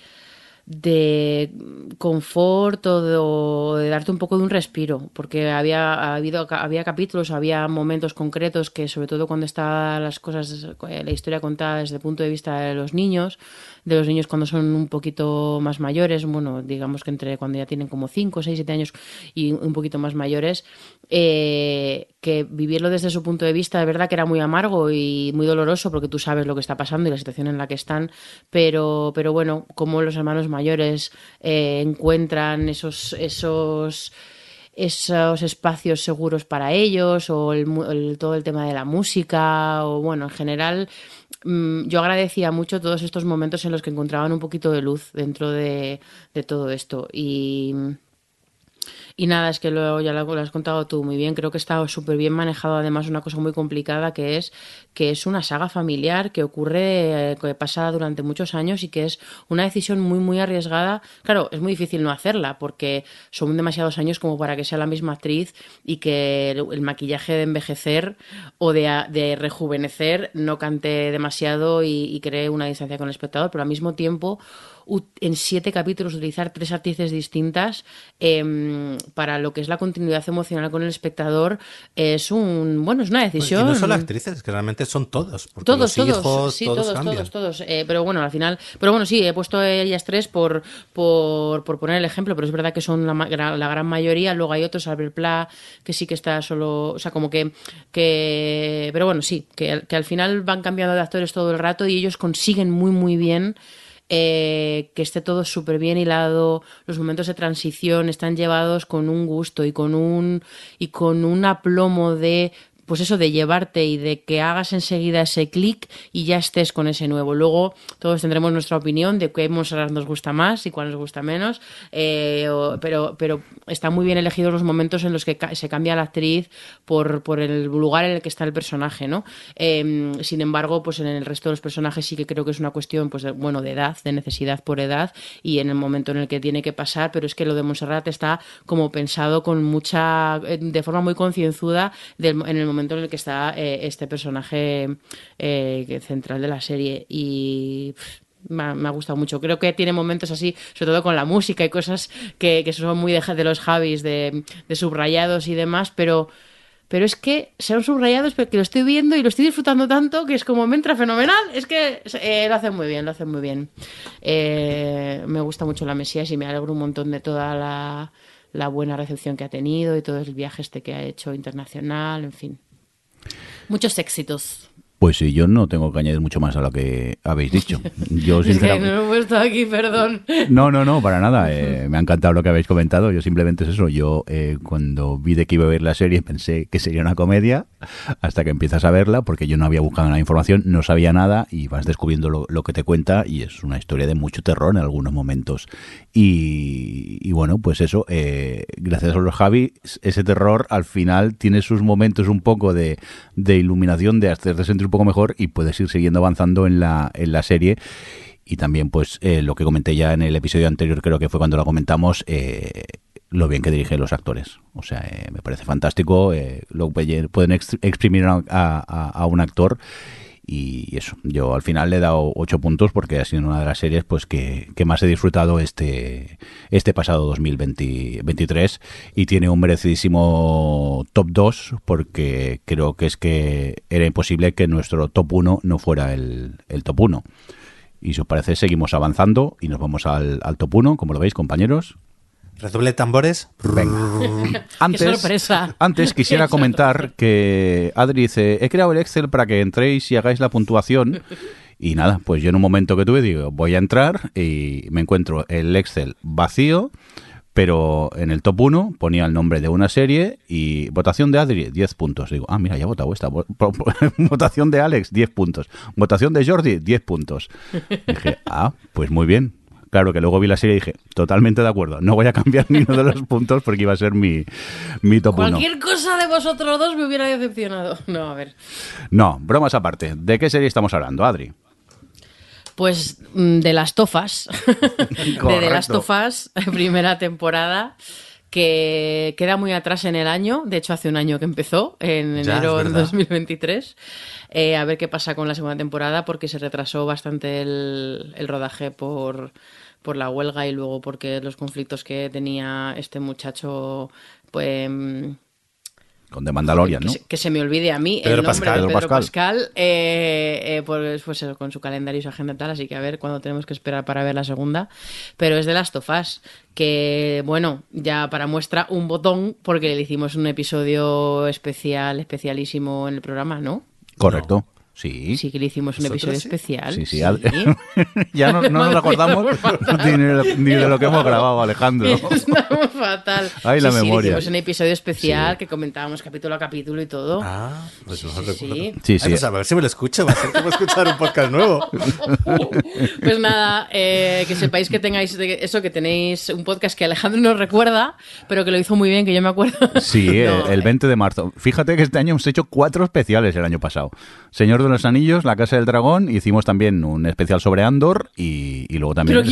de confort o de, darte un poco de un respiro, porque había habido había capítulos, había momentos concretos que sobre todo cuando está las cosas la historia contada desde el punto de vista de los niños, de los niños cuando son un poquito más mayores, bueno, digamos que entre cuando ya tienen como 5, 6, 7 años y un poquito más mayores, eh, que vivirlo desde su punto de vista, de verdad que era muy amargo y muy doloroso porque tú sabes lo que está pasando y la situación en la que están, pero, pero bueno, como los hermanos mayores eh, encuentran esos, esos esos espacios seguros para ellos o todo el tema de la música o bueno, en general Mm, yo agradecía mucho todos estos momentos en los que encontraban un poquito de luz dentro de, de todo esto. Y, y nada, es que luego ya lo, has contado tú muy bien. Creo que está súper bien manejado, además, una cosa muy complicada que es que es una saga familiar que ocurre, eh, que pasa durante muchos años y que es una decisión muy, muy arriesgada. Claro, es muy difícil no hacerla porque son demasiados años como para que sea la misma actriz y que el, maquillaje de envejecer o de, de, rejuvenecer no cante demasiado y, y cree una distancia con el espectador, pero al mismo tiempo en siete capítulos utilizar tres actrices distintas eh, para lo que es la continuidad emocional con el espectador es un bueno es una decisión. Y no solo actrices, que realmente son todos. Todos, los todos, sí, todos, todos, todos. Eh, pero bueno, al final, pero bueno, sí, he puesto ellas tres por, por, por poner el ejemplo, pero es verdad que son la, la gran mayoría. Luego hay otros, Albert Pla, que sí que está solo, o sea, como que, que pero bueno, sí, que, que al final van cambiando de actores todo el rato y ellos consiguen muy, muy bien eh, que esté todo súper bien hilado, los momentos de transición están llevados con un gusto y con un y con un aplomo de pues eso de llevarte y de que hagas enseguida ese clic y ya estés con ese nuevo. Luego todos tendremos nuestra opinión de qué Montserrat nos gusta más y cuál nos gusta menos, eh, pero, pero están muy bien elegidos los momentos en los que se cambia la actriz por, por, el lugar en el que está el personaje, ¿no? Eh, sin embargo, pues en el resto de los personajes sí que creo que es una cuestión, pues de, bueno, de edad, de necesidad por edad y en el momento en el que tiene que pasar, pero es que lo de Montserrat está como pensado con mucha, de forma muy concienzuda en el momento momento en el que está eh, este personaje eh, central de la serie y me, ha, gustado mucho. Creo que tiene momentos así, sobre todo con la música y cosas que, son muy de, los Javis, de, subrayados y demás, pero, pero es que sean subrayados porque lo estoy viendo y lo estoy disfrutando tanto que es como me entra fenomenal. Es que eh, lo hacen muy bien, lo hacen muy bien. Me gusta mucho la Mesías y me alegro un montón de toda la, la buena recepción que ha tenido y todo el viaje este que ha hecho internacional, en fin. Muchos éxitos. Pues sí, yo no tengo que añadir mucho más a lo que habéis dicho. Yo es que no he puesto aquí, perdón. No, no, no, para nada. Eh, me ha encantado lo que habéis comentado. Yo simplemente es eso. Yo eh, cuando vi de que iba a ver la serie pensé que sería una comedia hasta que empiezas a verla porque yo no había buscado la información, no sabía nada y vas descubriendo lo, lo, que te cuenta y es una historia de mucho terror en algunos momentos. Y, y bueno, pues eso, eh, gracias a los Javi, ese terror al final tiene sus momentos un poco de, de iluminación, de hacerte sentir un poco mejor y puedes ir siguiendo avanzando en la, en la serie. Y también pues eh, lo que comenté ya en el episodio anterior creo que fue cuando lo comentamos eh, lo bien que dirigen los actores. O sea eh, me parece fantástico eh, lo pueden exprimir a, a, un actor y eso. Yo al final le he dado ocho puntos porque ha sido una de las series pues que, que más he disfrutado este este pasado 2023 y tiene un merecidísimo top 2 porque creo que es que era imposible que nuestro top 1 no fuera el, el top 1 y si os parece seguimos avanzando y nos vamos al, al top 1 como lo veis compañeros Redoble tambores. Venga. Antes, sorpresa! antes quisiera ¡Qué comentar que Adri dice, he creado el Excel para que entréis y hagáis la puntuación. Y nada, pues yo en un momento que tuve digo, voy a entrar y me encuentro el Excel vacío, pero en el top 1 ponía el nombre de una serie y votación de Adri, 10 puntos. Digo, ah, mira, ya he votado esta. Votación de Alex, 10 puntos. Votación de Jordi, 10 puntos. Dije, ah, pues muy bien. Claro que luego vi la serie y dije, totalmente de acuerdo, no voy a cambiar ni uno de los puntos porque iba a ser mi, mi top 1. Cualquier cosa de vosotros dos me hubiera decepcionado. No, a ver. No, bromas aparte. ¿De qué serie estamos hablando, Adri? Pues mm, de las tofas. de Correcto. of Us, primera temporada. Que queda muy atrás en el año, de hecho hace un año que empezó, en enero de verdad. 2023. Eh, a ver qué pasa con la segunda temporada, porque se retrasó bastante el, el rodaje por, por la huelga y luego porque los conflictos que tenía este muchacho, pues mm, Con The Mandalorian, que, ¿no? se, que se me olvide a mí Pedro el nombre Pascal. de Pedro Pascal. Pascal, eh, eh, pues, pues con su calendario y su agenda y tal, así que a ver cuándo tenemos que esperar para ver la segunda. Pero es de Last of Us, que bueno, ya para muestra un botón, porque le hicimos un episodio especial, especialísimo en el programa, ¿no? Correcto. Sí. Sí que le hicimos un ¿Nosotros episodio sí? especial. Sí, sí. Ad- ya no, no nos acordamos ni, de, ni de lo que hemos grabado, Alejandro. Estamos fatal. Ay, la Sí, sí, memoria. hicimos un episodio especial Sí. que comentábamos capítulo a capítulo y todo. Ah, pues no Sí, sí, recuerdo. sí. Sí, Ay, sí. pues a ver si me lo escucho. Va a ser como escuchar un podcast nuevo. Pues nada, eh, que sepáis que tengáis de- eso, que tenéis un podcast que Alejandro nos recuerda, pero que lo hizo muy bien, que yo me acuerdo. Sí, eh, No, el 20 de marzo. Fíjate que este año hemos hecho cuatro especiales el año pasado. Señor de los Anillos, La Casa del Dragón, hicimos también un especial sobre Andor y, y luego también ¿Pero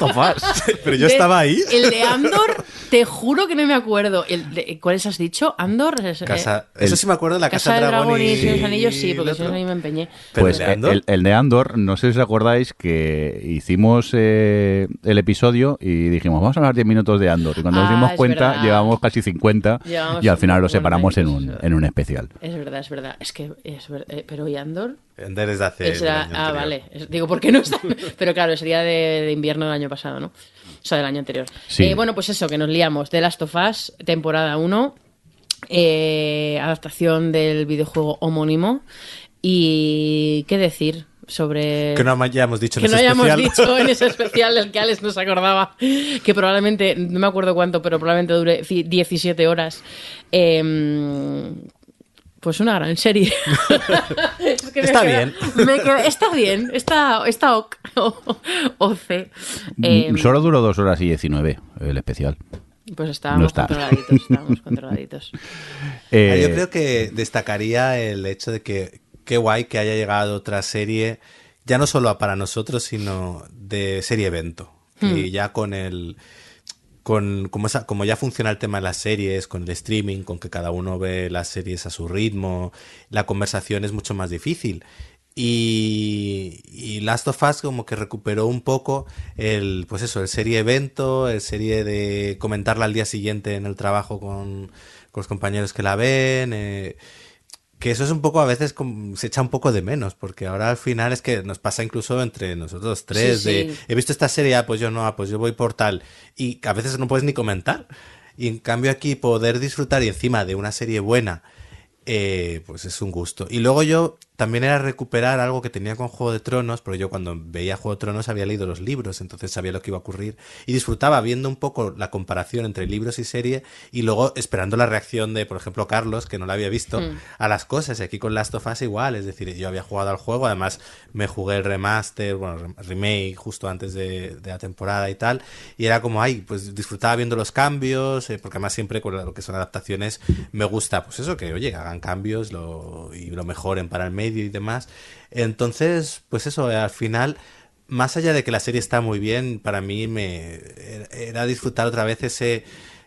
of Us. Pero yo de- estaba ahí. El de Andor, te juro que no me acuerdo. El de- ¿Cuáles has dicho? Andor. es- eh, Casa, el- eso sí me acuerdo de la Casa, del Dragón y, y los Anillos, sí, porque si no ahí me empeñé. Pero Pues el de Andor. el, el de Andor, no sé si os acordáis que hicimos eh, el episodio y dijimos, vamos a hablar 10 minutos de Andor. Y cuando nos Ah, dimos es cuenta, verdad. llevamos casi 50 Llevamos y al final lo 50 separamos en un, es verdad. en un especial. Es verdad, es verdad. Es que es ver- eh, pero ¿y Andor? Andor es de hace. Era- año ah, vale. Digo, ¿por qué no está? Pero claro, sería de, de invierno del año pasado, ¿no? O sea, del año anterior. Sí. Eh, bueno, pues eso, que nos liamos. The Last of Us, temporada 1. eh, adaptación del videojuego homónimo. Y qué decir sobre... Que no hayamos dicho en que no hayamos especial. dicho en ese especial del que Alex nos acordaba, que probablemente, no me acuerdo cuánto, pero probablemente dure ci- 17 horas. Em, pues una gran serie. Es que me Está queda- bien. me queda- está bien, está, está ok. O, C. Em, Mm, Solo duró dos horas y 19 el especial. pues estábamos no está. controladitos, estábamos controladitos. Eh, Ah, Yo creo que destacaría el hecho de que qué guay que haya llegado otra serie, ya no solo para nosotros, sino de serie evento. Y ya con el. Con, como, esa- como ya funciona el tema de las series, con el streaming, con que cada uno ve las series a su ritmo, la conversación es mucho más difícil. Y, y Last of Us como que recuperó un poco el, pues eso, el serie evento, el serie de comentarla al día siguiente en el trabajo con, con los compañeros que la ven. eh, que eso es un poco, a veces como- se echa un poco de menos, porque ahora al final es que nos pasa incluso entre nosotros tres, Sí, de sí. he visto esta serie, ah, pues yo no, ah, pues yo voy por tal, y a veces no puedes ni comentar. Y en cambio aquí poder disfrutar y encima de una serie buena, eh, pues es un gusto. Y luego yo también era recuperar algo que tenía con Juego de Tronos, pero yo cuando veía Juego de Tronos había leído los libros, entonces sabía lo que iba a ocurrir y disfrutaba viendo un poco la comparación entre libros y serie y luego esperando la reacción de, por ejemplo, Carlos, que no la había visto, a las cosas. Y aquí con Last of Us igual, es decir, yo había jugado al juego, además me jugué el remaster, bueno, rem- remake justo antes de, de la temporada y tal, y era como, ay, pues disfrutaba viendo los cambios, eh, porque además siempre con lo que son adaptaciones me gusta, pues eso, que oye, hagan cambios lo, y lo mejoren para el medio y demás. Entonces, pues eso, al final, más allá de que la serie está muy bien, para mí me era- era disfrutar otra vez ese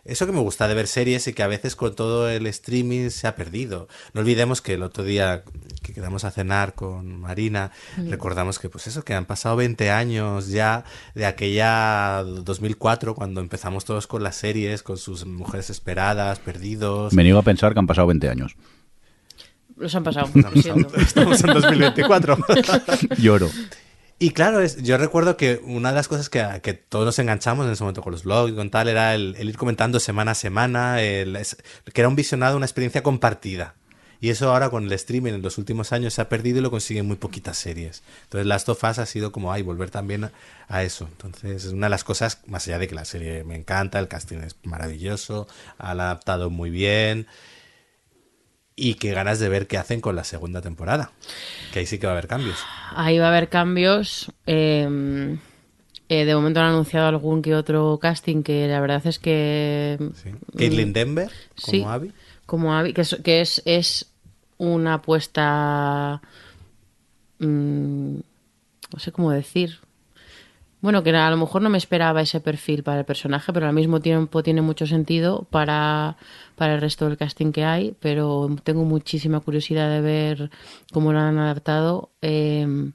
eso que me gusta de ver series y que a veces con todo el streaming se ha perdido. No olvidemos que el otro día que quedamos a cenar con Marina, recordamos que pues eso, que han pasado 20 años ya de aquella 2004 cuando empezamos todos con las series, con sus mujeres esperadas, perdidos. Me niego a pensar que han pasado 20 años. Los han pasado. Estamos en 2024. Lloro. Y claro, es, yo recuerdo que una de las cosas que, que todos nos enganchamos en ese momento con los blogs y con tal era el, el ir comentando semana a semana, el- es- que era un visionado, una experiencia compartida. Y eso ahora con el streaming en los últimos años se ha perdido y lo consiguen muy poquitas series. Entonces Last of Us ha sido como, ay, volver también a, a eso. Entonces es una de las cosas, más allá de que la serie me encanta, el casting es maravilloso, han adaptado muy bien. Y qué ganas de ver qué hacen con la segunda temporada. Que ahí sí que va a haber cambios. Ahí va a haber cambios. eh, eh, de momento han anunciado algún que otro casting que la verdad es que... Sí. Caitlin Denver, como Sí. Abby. Como Abby, que es, que es, es una apuesta... mm, no sé cómo decir. Bueno, que a lo mejor no me esperaba ese perfil para el personaje, pero al mismo tiempo tiene mucho sentido para, para el resto del casting que hay, pero tengo muchísima curiosidad de ver cómo lo han adaptado. eh,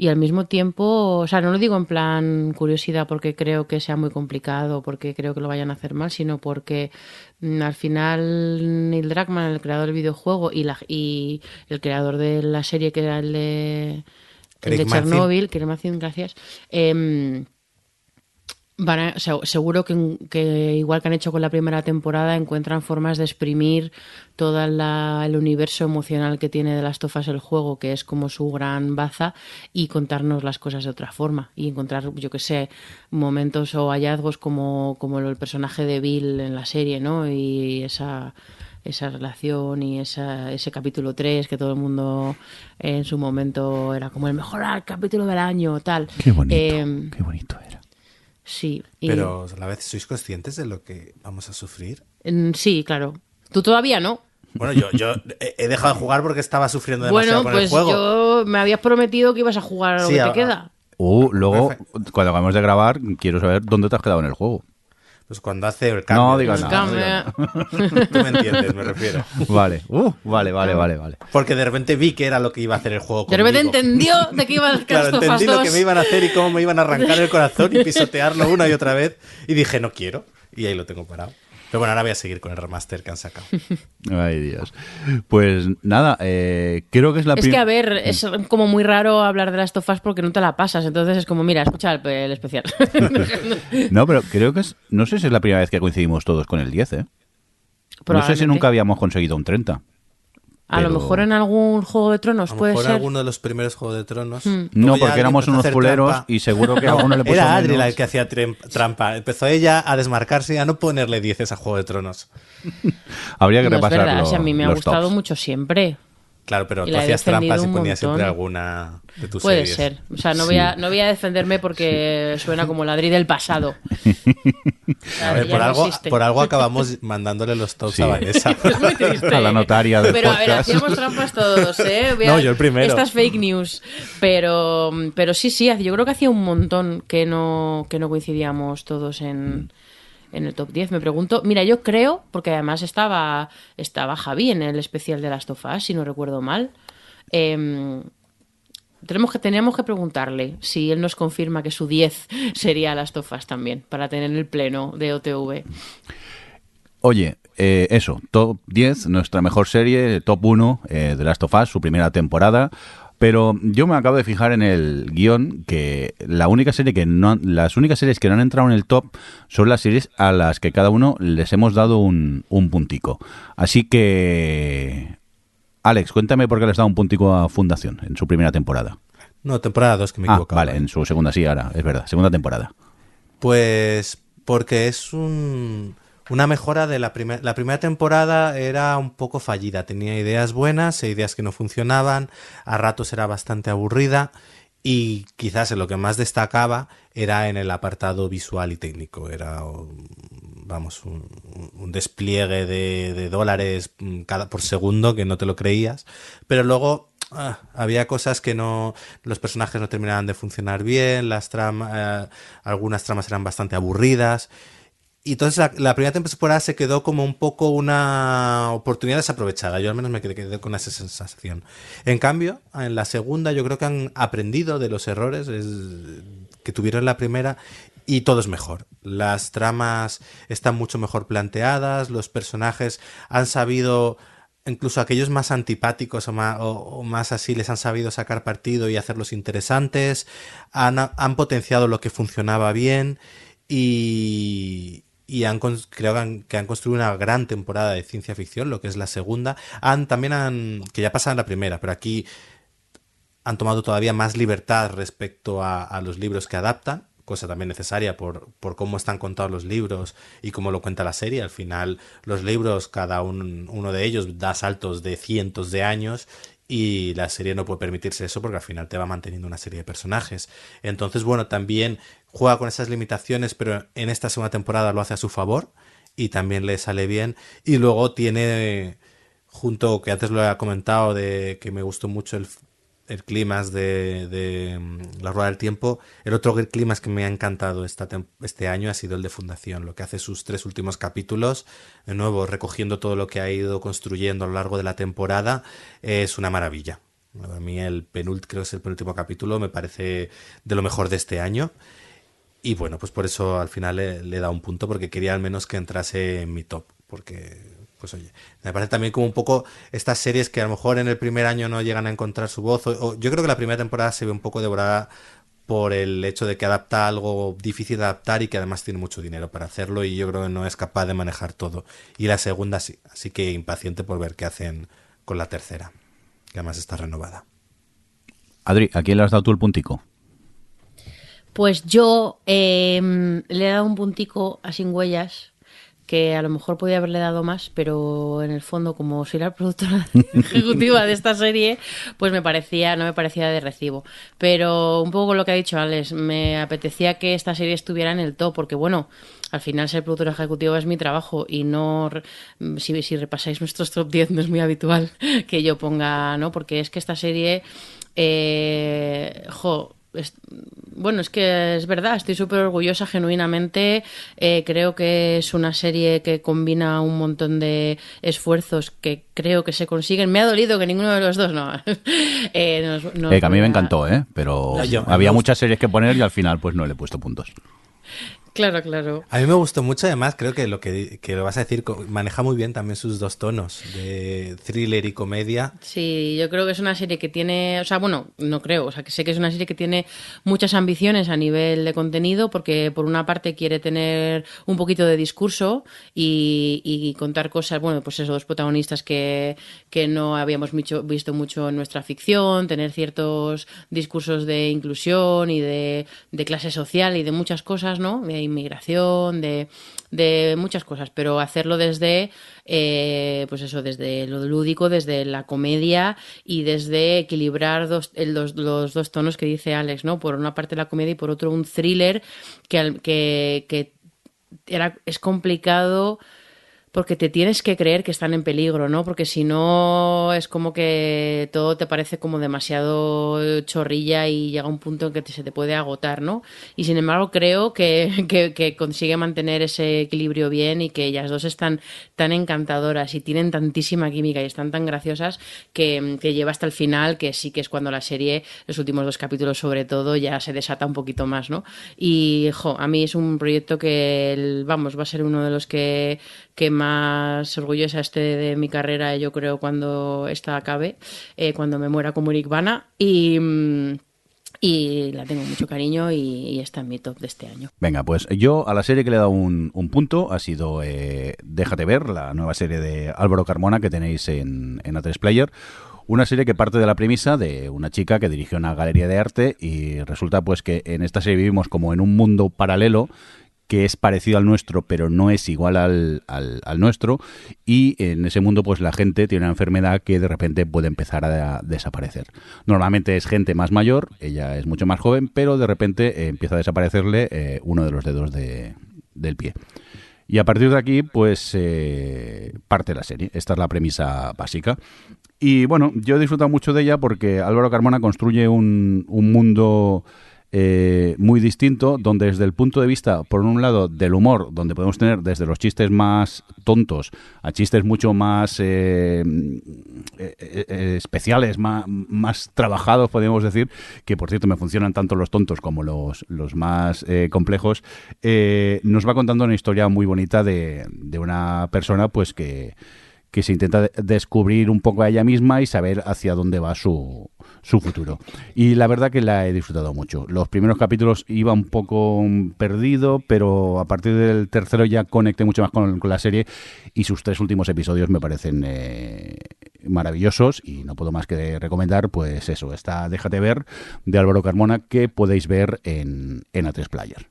y al mismo tiempo, o sea, no lo digo en plan curiosidad porque creo que sea muy complicado, porque creo que lo vayan a hacer mal, sino porque mm, al final Neil Druckmann, el creador del videojuego y, la, y el creador de la serie que era el de, el de. Chernobyl, Mazin, gracias, em, van a- se- seguro que, que igual que han hecho con la primera temporada encuentran formas de exprimir todo el universo emocional que tiene de las tofas el juego que es como su gran baza y contarnos las cosas de otra forma y encontrar yo que sé momentos o hallazgos como, como el personaje de Bill en la serie no y esa esa relación y esa, ese capítulo 3 que todo el mundo en su momento era como el mejor capítulo del año tal Qué bonito. Em, qué bonito era. Sí. y- Pero a la vez, ¿sois conscientes de lo que vamos a sufrir? Mm, Sí, claro. Tú todavía no. Bueno, yo, yo he dejado de jugar porque estaba sufriendo demasiado Bueno, con el pues juego. yo me habías prometido que ibas a jugar a lo Sí, que a- te queda. Uh, luego, Perfecto. cuando acabemos de grabar, quiero saber dónde te has quedado en el juego. Pues cuando hace el cambio. No digas nada. no. Tú me entiendes, me refiero. Vale, uh, vale, vale, vale, vale. Porque de repente vi que era lo que iba a hacer el juego De repente entendió de qué iba a Claro, of Us entendí lo que 2. me iban a hacer y cómo me iban a arrancar el corazón y pisotearlo una y otra vez. Y dije, no quiero. Y ahí lo tengo parado. Pero bueno, ahora voy a seguir con el remaster que han sacado. Ay, Dios. Pues nada, eh, creo que es la Es prim- que, a ver, es como muy raro hablar de las tofas porque no te la pasas. Entonces es como, mira, escucha el, el especial. No, pero creo que es. No sé si es la primera vez que coincidimos todos con el 10, ¿eh? No sé si nunca habíamos conseguido un 30. A lo mejor en algún Juego de Tronos A lo puede mejor ser. alguno de los primeros Juegos de Tronos. Hmm. No, porque éramos unos trampa. y seguro que a alguno le puso Era Adri menos. la que hacía trampa. Empezó ella a desmarcarse y a no ponerle 10 a Juego de Tronos. Habría que No es repasar verdad, si a mí me ha gustado tops. mucho siempre. Claro, pero tú hacías trampas y ponías siempre alguna de tus Puede series. ser. O sea, no, voy a, no voy a defenderme porque suena como ladri del pasado. A ver, por, no algo, por algo acabamos mandándole los tops Sí. a Vanessa. Es muy triste. A la notaria del Pero a ver, hacíamos trampas todos, ¿eh? Voy a- No, yo el primero. Estas fake news. Pero, pero sí, sí, yo creo que hacía un montón que no, que no coincidíamos todos en, en el top 10. Me pregunto, mira, yo creo, porque además estaba, estaba Javi en el especial de las tofas, si no recuerdo mal. Em, tenemos que, teníamos que preguntarle si él nos confirma que su 10 sería las tofas también, para tener el pleno de OTV. Oye, eh, eso, top 10, nuestra mejor serie, top 1 eh, de Last of su primera temporada. Pero yo me acabo de fijar en el guion que la única serie que no, las únicas series que no han entrado en el top son las series a las que cada uno les hemos dado un, un puntico. Así que, Alex, cuéntame por qué le has dado un puntico a Fundación en su primera temporada. No, temporada 2 que me he ah, vale, en su segunda sí, ahora, es verdad, segunda temporada. Pues porque es un, una mejora de la primera. La primera temporada era un poco fallida. Tenía ideas buenas e ideas que no funcionaban. A ratos era bastante aburrida. Y quizás lo que más destacaba era en el apartado visual y técnico. Era, vamos, un, despliegue de, de dólares mm, cada, por segundo que no te lo creías. Pero luego ah, había cosas que no. Los personajes no terminaban de funcionar bien. Las tramas. eh, algunas tramas eran bastante aburridas. Y entonces la, primera temporada se quedó como un poco una oportunidad desaprovechada. Yo al menos me quedé, con esa sensación. En cambio, en la segunda yo creo que han aprendido de los errores es- que tuvieron la primera y todo es mejor. Las tramas están mucho mejor planteadas, los personajes han sabido incluso aquellos más antipáticos o más, o, más, así les han sabido sacar partido y hacerlos interesantes, han potenciado lo que funcionaba bien y, y han, creo que han, construido una gran temporada de ciencia ficción, lo que es la segunda. Han, también han, que ya pasa en la primera, pero aquí han tomado todavía más libertad respecto a los libros que adaptan cosa también necesaria por, por, cómo están contados los libros y cómo lo cuenta la serie. Al final, los libros, cada uno de ellos da saltos de cientos de años y la serie no puede permitirse eso porque al final te va manteniendo una serie de personajes. Entonces, bueno, también juega con esas limitaciones, pero en esta segunda temporada lo hace a su favor y también le sale bien. Y luego tiene, junto, que antes lo he comentado, de que me gustó mucho el, el clima de, mm, La Rueda del Tiempo. El otro clima que me ha encantado esta este año ha sido el de Fundación, lo que hace sus tres últimos capítulos, de nuevo recogiendo todo lo que ha ido construyendo a lo largo de la temporada, es una maravilla. A mí el penúltimo, creo que es el penúltimo capítulo, me parece de lo mejor de este año. Y bueno, pues por eso al final le, le da un punto, porque quería al menos que entrase en mi top, porque pues oye, me parece también como un poco estas series que a lo mejor en el primer año no llegan a encontrar su voz. O, yo creo que la primera temporada se ve un poco devorada por el hecho de que adapta algo difícil de adaptar y que además tiene mucho dinero para hacerlo y yo creo que no es capaz de manejar todo. Y la segunda sí, así que impaciente por ver qué hacen con la tercera, que además está renovada. Adri, ¿a quién le has dado tú el puntico? Pues yo em, le he dado un puntico a Sin Huellas que a lo mejor podía haberle dado más, pero en el fondo, como soy la productora ejecutiva de esta serie, pues me parecía, no me parecía de recibo. Pero un poco lo que ha dicho Alex, me apetecía que esta serie estuviera en el top, porque bueno, al final ser productora ejecutiva es mi trabajo y no, si, repasáis nuestros top 10 no es muy habitual que yo ponga, ¿no? Porque es que esta serie, eh, jo, bueno, es que es verdad, estoy súper orgullosa genuinamente. Eh, creo que es una serie que combina un montón de esfuerzos que creo que se consiguen. Me ha dolido que ninguno de los dos no. eh, eh a mí me encantó, ¿eh? pero había muchas series que poner y al final pues no le he puesto puntos. Claro, claro. A mí me gustó mucho, además, creo que lo que, lo vas a decir maneja muy bien también sus dos tonos de thriller y comedia. Sí, yo creo que es una serie que tiene, o sea, bueno, no creo, o sea, que sé que es una serie que tiene muchas ambiciones a nivel de contenido, porque por una parte quiere tener un poquito de discurso y, contar cosas, bueno, pues esos dos protagonistas que, que no habíamos visto mucho en nuestra ficción, tener ciertos discursos de inclusión y de, de clase social y de muchas cosas, ¿no? Inmigración, de, de muchas cosas, pero hacerlo desde, eh, pues eso, desde lo lúdico, desde la comedia y desde equilibrar los, los, dos tonos que dice Alex, ¿no? Por una parte la comedia y por otro un thriller que, que, que era, es complicado porque te tienes que creer que están en peligro, ¿no? Porque si no es como que todo te parece como demasiado chorrilla y llega un punto en que se te puede agotar, ¿no? Y sin embargo creo que, que, consigue mantener ese equilibrio bien y que ellas dos están tan encantadoras y tienen tantísima química y están tan graciosas que, que lleva hasta el final, que sí que es cuando la serie, los últimos dos capítulos sobre todo, ya se desata un poquito más, ¿no? Y, jo, a mí es un proyecto que, vamos, va a ser uno de los que que más orgullosa esté de mi carrera, yo creo, cuando esta acabe, eh, cuando me muera como Irvana. Y. Mm, y la tengo mucho cariño y, está en mi top de este año. Venga, pues yo a la serie que le he dado un, punto ha sido eh, Déjate ver, la nueva serie de Álvaro Carmona que tenéis en, en A3 Player. Una serie que parte de la premisa de una chica que dirige una galería de arte y resulta pues que en esta serie vivimos como en un mundo paralelo que es parecido al nuestro, pero no es igual al, al, nuestro. Y en ese mundo, pues la gente tiene una enfermedad que de repente puede empezar a, desaparecer. Normalmente es gente más mayor, ella es mucho más joven, pero de repente eh, empieza a desaparecerle eh, uno de los dedos de, del pie. Y a partir de aquí, pues eh, parte la serie. Esta es la premisa básica. Y bueno, yo he disfrutado mucho de ella porque Álvaro Carmona construye un, un mundo eh, muy distinto, donde desde el punto de vista, por un lado, del humor, donde podemos tener desde los chistes más tontos a chistes mucho más eh, eh, especiales, más, más, trabajados, podemos decir, que por cierto me funcionan tanto los tontos como los, los más complejos, nos va contando una historia muy bonita de, de una persona pues que que se intenta de- descubrir un poco a ella misma y saber hacia dónde va su, su futuro. Y la verdad que la he disfrutado mucho. Los primeros capítulos iba un poco mm, perdido, pero a partir del tercero ya conecté mucho más con, la serie y sus tres últimos episodios me parecen eh, maravillosos y no puedo más que recomendar pues eso, está Déjate ver de Álvaro Carmona que podéis ver en, en A3 Player.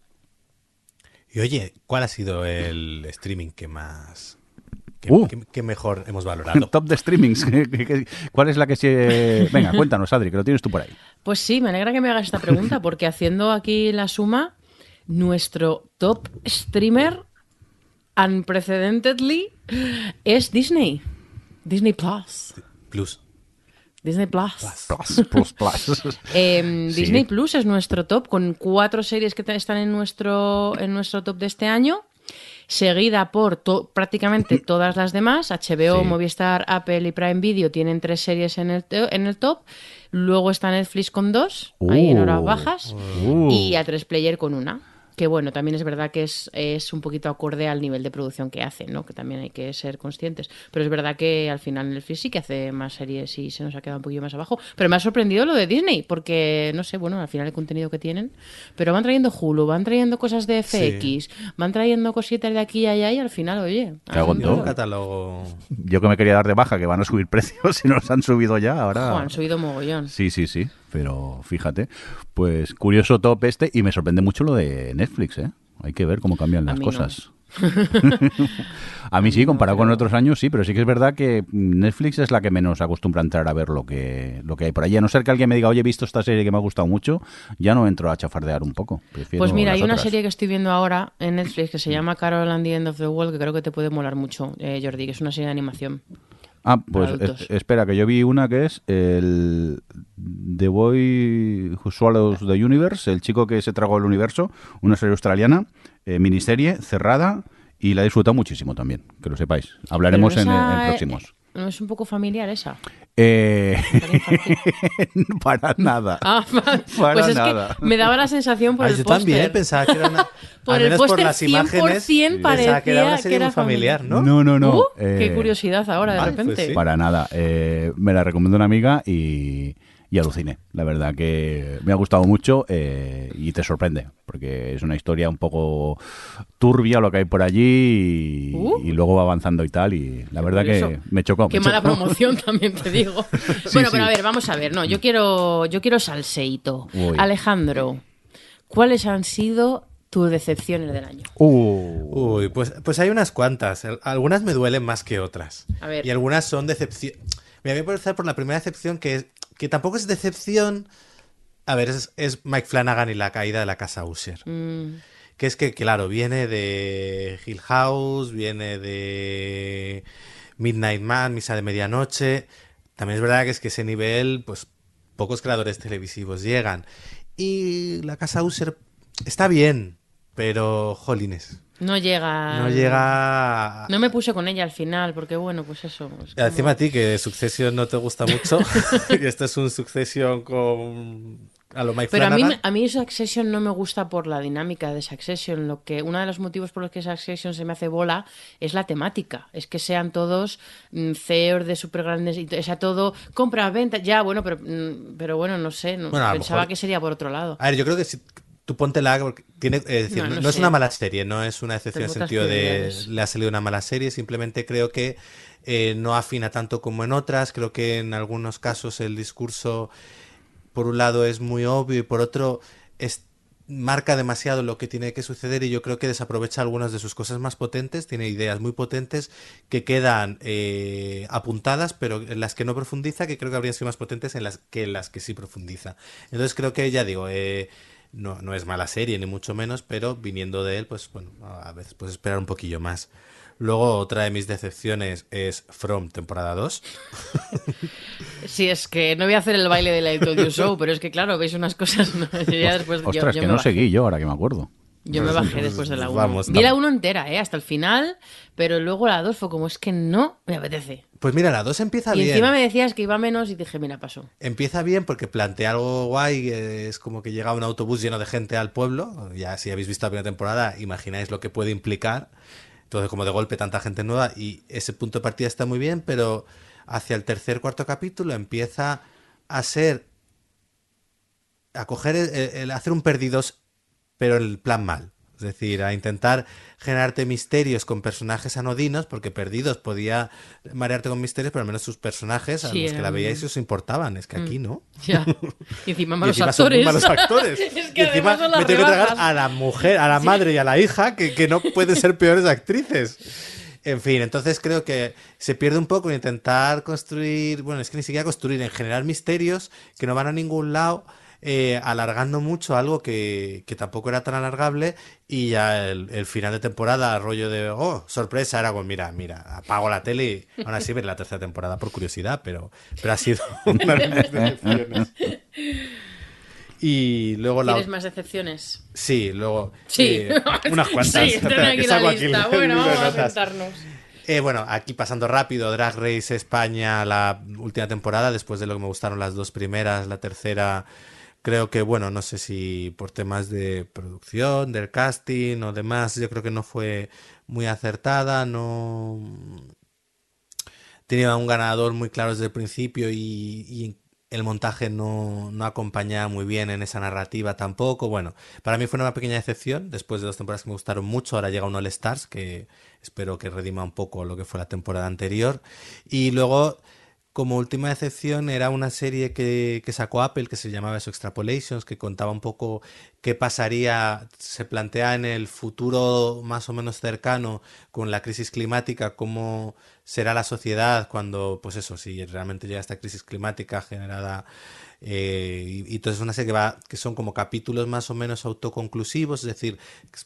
Y oye, ¿cuál ha sido el streaming que más... que, Uh. mejor hemos valorado? Top de streamings. ¿qué- qué- qué- ¿Cuál es la que se...? Venga, cuéntanos, Adri, que lo tienes tú por ahí. Pues sí, me alegra que me hagas esta pregunta, porque haciendo aquí la suma, nuestro top streamer unprecedentedly es Disney. Disney Plus. Plus. Disney Plus. Plus, plus, plus. Eh, Sí. Disney Plus es nuestro top con cuatro series que están en nuestro, en nuestro top de este año, seguida por to- prácticamente todas las demás. HBO, Sí. Movistar, Apple y Prime Video tienen tres series en el, en el top. Luego está Netflix con dos, ahí en horas Uh. bajas, Uh. y A3 Player con una. Que bueno, también es verdad que es, es un poquito acorde al nivel de producción que hacen, ¿no? Que también hay que ser conscientes. Pero es verdad que al final Netflix sí que hace más series y se nos ha quedado un poquito más abajo. Pero me ha sorprendido lo de Disney, porque no sé, bueno, al final el contenido que tienen. Pero van trayendo Hulu, van trayendo cosas de FX, van trayendo cositas de aquí y allá y al final, oye. Cago en todo. Catálogo... Yo que me quería dar de baja, que van a subir precios y nos han subido ya, ahora... Jo, han subido mogollón. Sí, sí, sí, pero fíjate, pues curioso top este y me sorprende mucho lo de Netflix, ¿eh? Hay que ver cómo cambian las no. cosas. a mí sí, comparado con otros años, sí, pero sí que es verdad que Netflix es la que menos acostumbra a entrar a ver lo que, lo que hay por allí. A no ser que alguien me diga, oye, he visto esta serie que me ha gustado mucho, ya no entro a chafardear un poco. Prefiero Pues mira, hay una serie que estoy viendo ahora en Netflix que se llama Carol and the End of the World, que creo que te puede molar mucho, eh, Jordi, que es una serie de animación. Ah, pues es- espera, que yo vi una que es el The Boy Who Swallows the Universe, el chico que se tragó el universo, una serie australiana, eh, miniserie, cerrada, y la he disfrutado muchísimo también, que lo sepáis. Hablaremos en, próximos. ¿No es un poco familiar esa? Eh, Para nada. Ah. Para pues es nada. que me daba la sensación por Ah, el yo póster. también pensaba que era una... Por al el menos por póster las imágenes, 100% pensaba que era una parecía serie que era familiar, ¿no? No, no, no. Uh, eh, qué curiosidad ahora de vale, pues repente. sí. Para nada. Eh, me la recomendó una amiga y, y aluciné. La verdad que me ha gustado mucho eh, y te sorprende, porque es una historia un poco turbia lo que hay por allí y, Uh. y luego va avanzando y tal. Y la verdad que me chocó. Qué me mala chocó. promoción también te digo. bueno, sí. pero a ver, vamos a ver. No, yo quiero, yo quiero salseito. Uy. Alejandro, ¿cuáles han sido tus decepciones del año? Uh. Uy, pues, pues hay unas cuantas. Al- Algunas me duelen más que otras. A ver. Y algunas son decepción. Me voy a empezar por la primera decepción, que, es- que tampoco es decepción. A ver, es, es Mike Flanagan y la caída de la casa Usher. Mm, Que es que, claro, viene de Hill House, viene de Midnight Man, Misa de Medianoche. También es verdad que es que ese nivel, pues pocos creadores televisivos llegan. Y la casa User está bien, pero jolines. No llega. No llega. No me puse con ella al final, porque bueno, pues eso. es como- Encima a ti, que Succession no te gusta mucho. y esto es un Succession con. A lo Mike Pero a mí, a mí Succession no me gusta por la dinámica de Succession. Lo que, uno de los motivos por los que Succession se me hace bola es la temática. Es que sean todos mm, CEOs de súper grandes. O sea, todo compra, venta. Ya, bueno, pero, mm, pero bueno, no sé. no- Bueno, pensaba mejor- que sería por otro lado. A ver, yo creo que si tú ponte la porque tiene, es decir, No, no, no no es una mala serie, no es una excepción en el sentido de le ha salido una mala serie, simplemente creo que eh, no afina tanto como en otras, creo que en algunos casos el discurso por un lado es muy obvio y por otro es marca demasiado lo que tiene que suceder y yo creo que desaprovecha algunas de sus cosas más potentes, tiene ideas muy potentes que quedan eh, apuntadas, pero en las que no profundiza, que creo que habrían sido más potentes en las que en las que sí profundiza. Entonces creo que ya digo, eh, no, no es mala serie ni mucho menos, pero viniendo de él, pues bueno, a veces puedes esperar un poquillo más. Luego otra de mis decepciones es From temporada 2. Sí, es que no voy a hacer el baile Told You So, pero es que claro, veis unas cosas. ¿no? Yo ya después, yo- Ostras, yo que no bajé. seguí yo, ahora que me acuerdo. Yo me bajé después de la 1. Vamos, Vi la tam- 1 entera, ¿eh? Hasta el final, pero luego la 2 fue como es que no me apetece. Pues mira, la 2 empieza Y bien. encima me decías que iba menos y dije, mira, pasó. Empieza bien porque plantea algo guay, eh, es como que llega un autobús lleno de gente al pueblo, ya si habéis visto la primera temporada, imagináis lo que puede implicar. Entonces, como de golpe tanta gente nueva y ese punto de partida está muy bien, pero hacia el tercer, cuarto capítulo empieza a ser, a coger, el, el hacer un perdidos, pero el plan mal. Es decir, a intentar generarte misterios con personajes anodinos, porque Perdidos podía marearte con misterios, pero al menos sus personajes, a Sí, los que la eran- veíais, os importaban. Es que aquí no. Ya. Y encima Y malos son muy actores. malos actores. es que y encima me tengo que tragar a la mujer, a la madre y a la hija, que, que no pueden ser peores actrices. En fin, entonces creo que se pierde un poco en intentar construir, bueno, es que ni siquiera construir, en generar misterios que no van a ningún lado, eh, alargando mucho algo que, que tampoco era tan alargable y ya el, el final de temporada, rollo de, oh, sorpresa, era como, mira, mira, apago la tele y aún así ver la tercera temporada por curiosidad, pero, pero ha sido una de mis decepciones. Y luego la ¿Tienes más decepciones? Sí, luego. Sí. eh, unas cuantas. Sí, aquí que la aquí lista. el Bueno, vamos a notas. sentarnos. Eh, bueno, aquí pasando rápido, Drag Race España, la última temporada, después de lo que me gustaron las dos primeras, la tercera, creo que, bueno, no sé si por temas de producción, del casting o demás, yo creo que no fue muy acertada, no tenía un ganador muy claro desde el principio y, el montaje no, no acompañaba muy bien en esa narrativa tampoco. Bueno, para mí fue una pequeña decepción. Después de dos temporadas que me gustaron mucho, ahora llega un All Stars que espero que redima un poco lo que fue la temporada anterior. Y luego, como última decepción, era una serie que, que sacó Apple que se llamaba Extrapolations, que contaba un poco qué pasaría, se plantea en el futuro más o menos cercano con la crisis climática, cómo será la sociedad cuando, pues eso, si realmente llega esta crisis climática generada. Eh, y, y entonces es una serie que va, que son como capítulos más o menos autoconclusivos, es decir,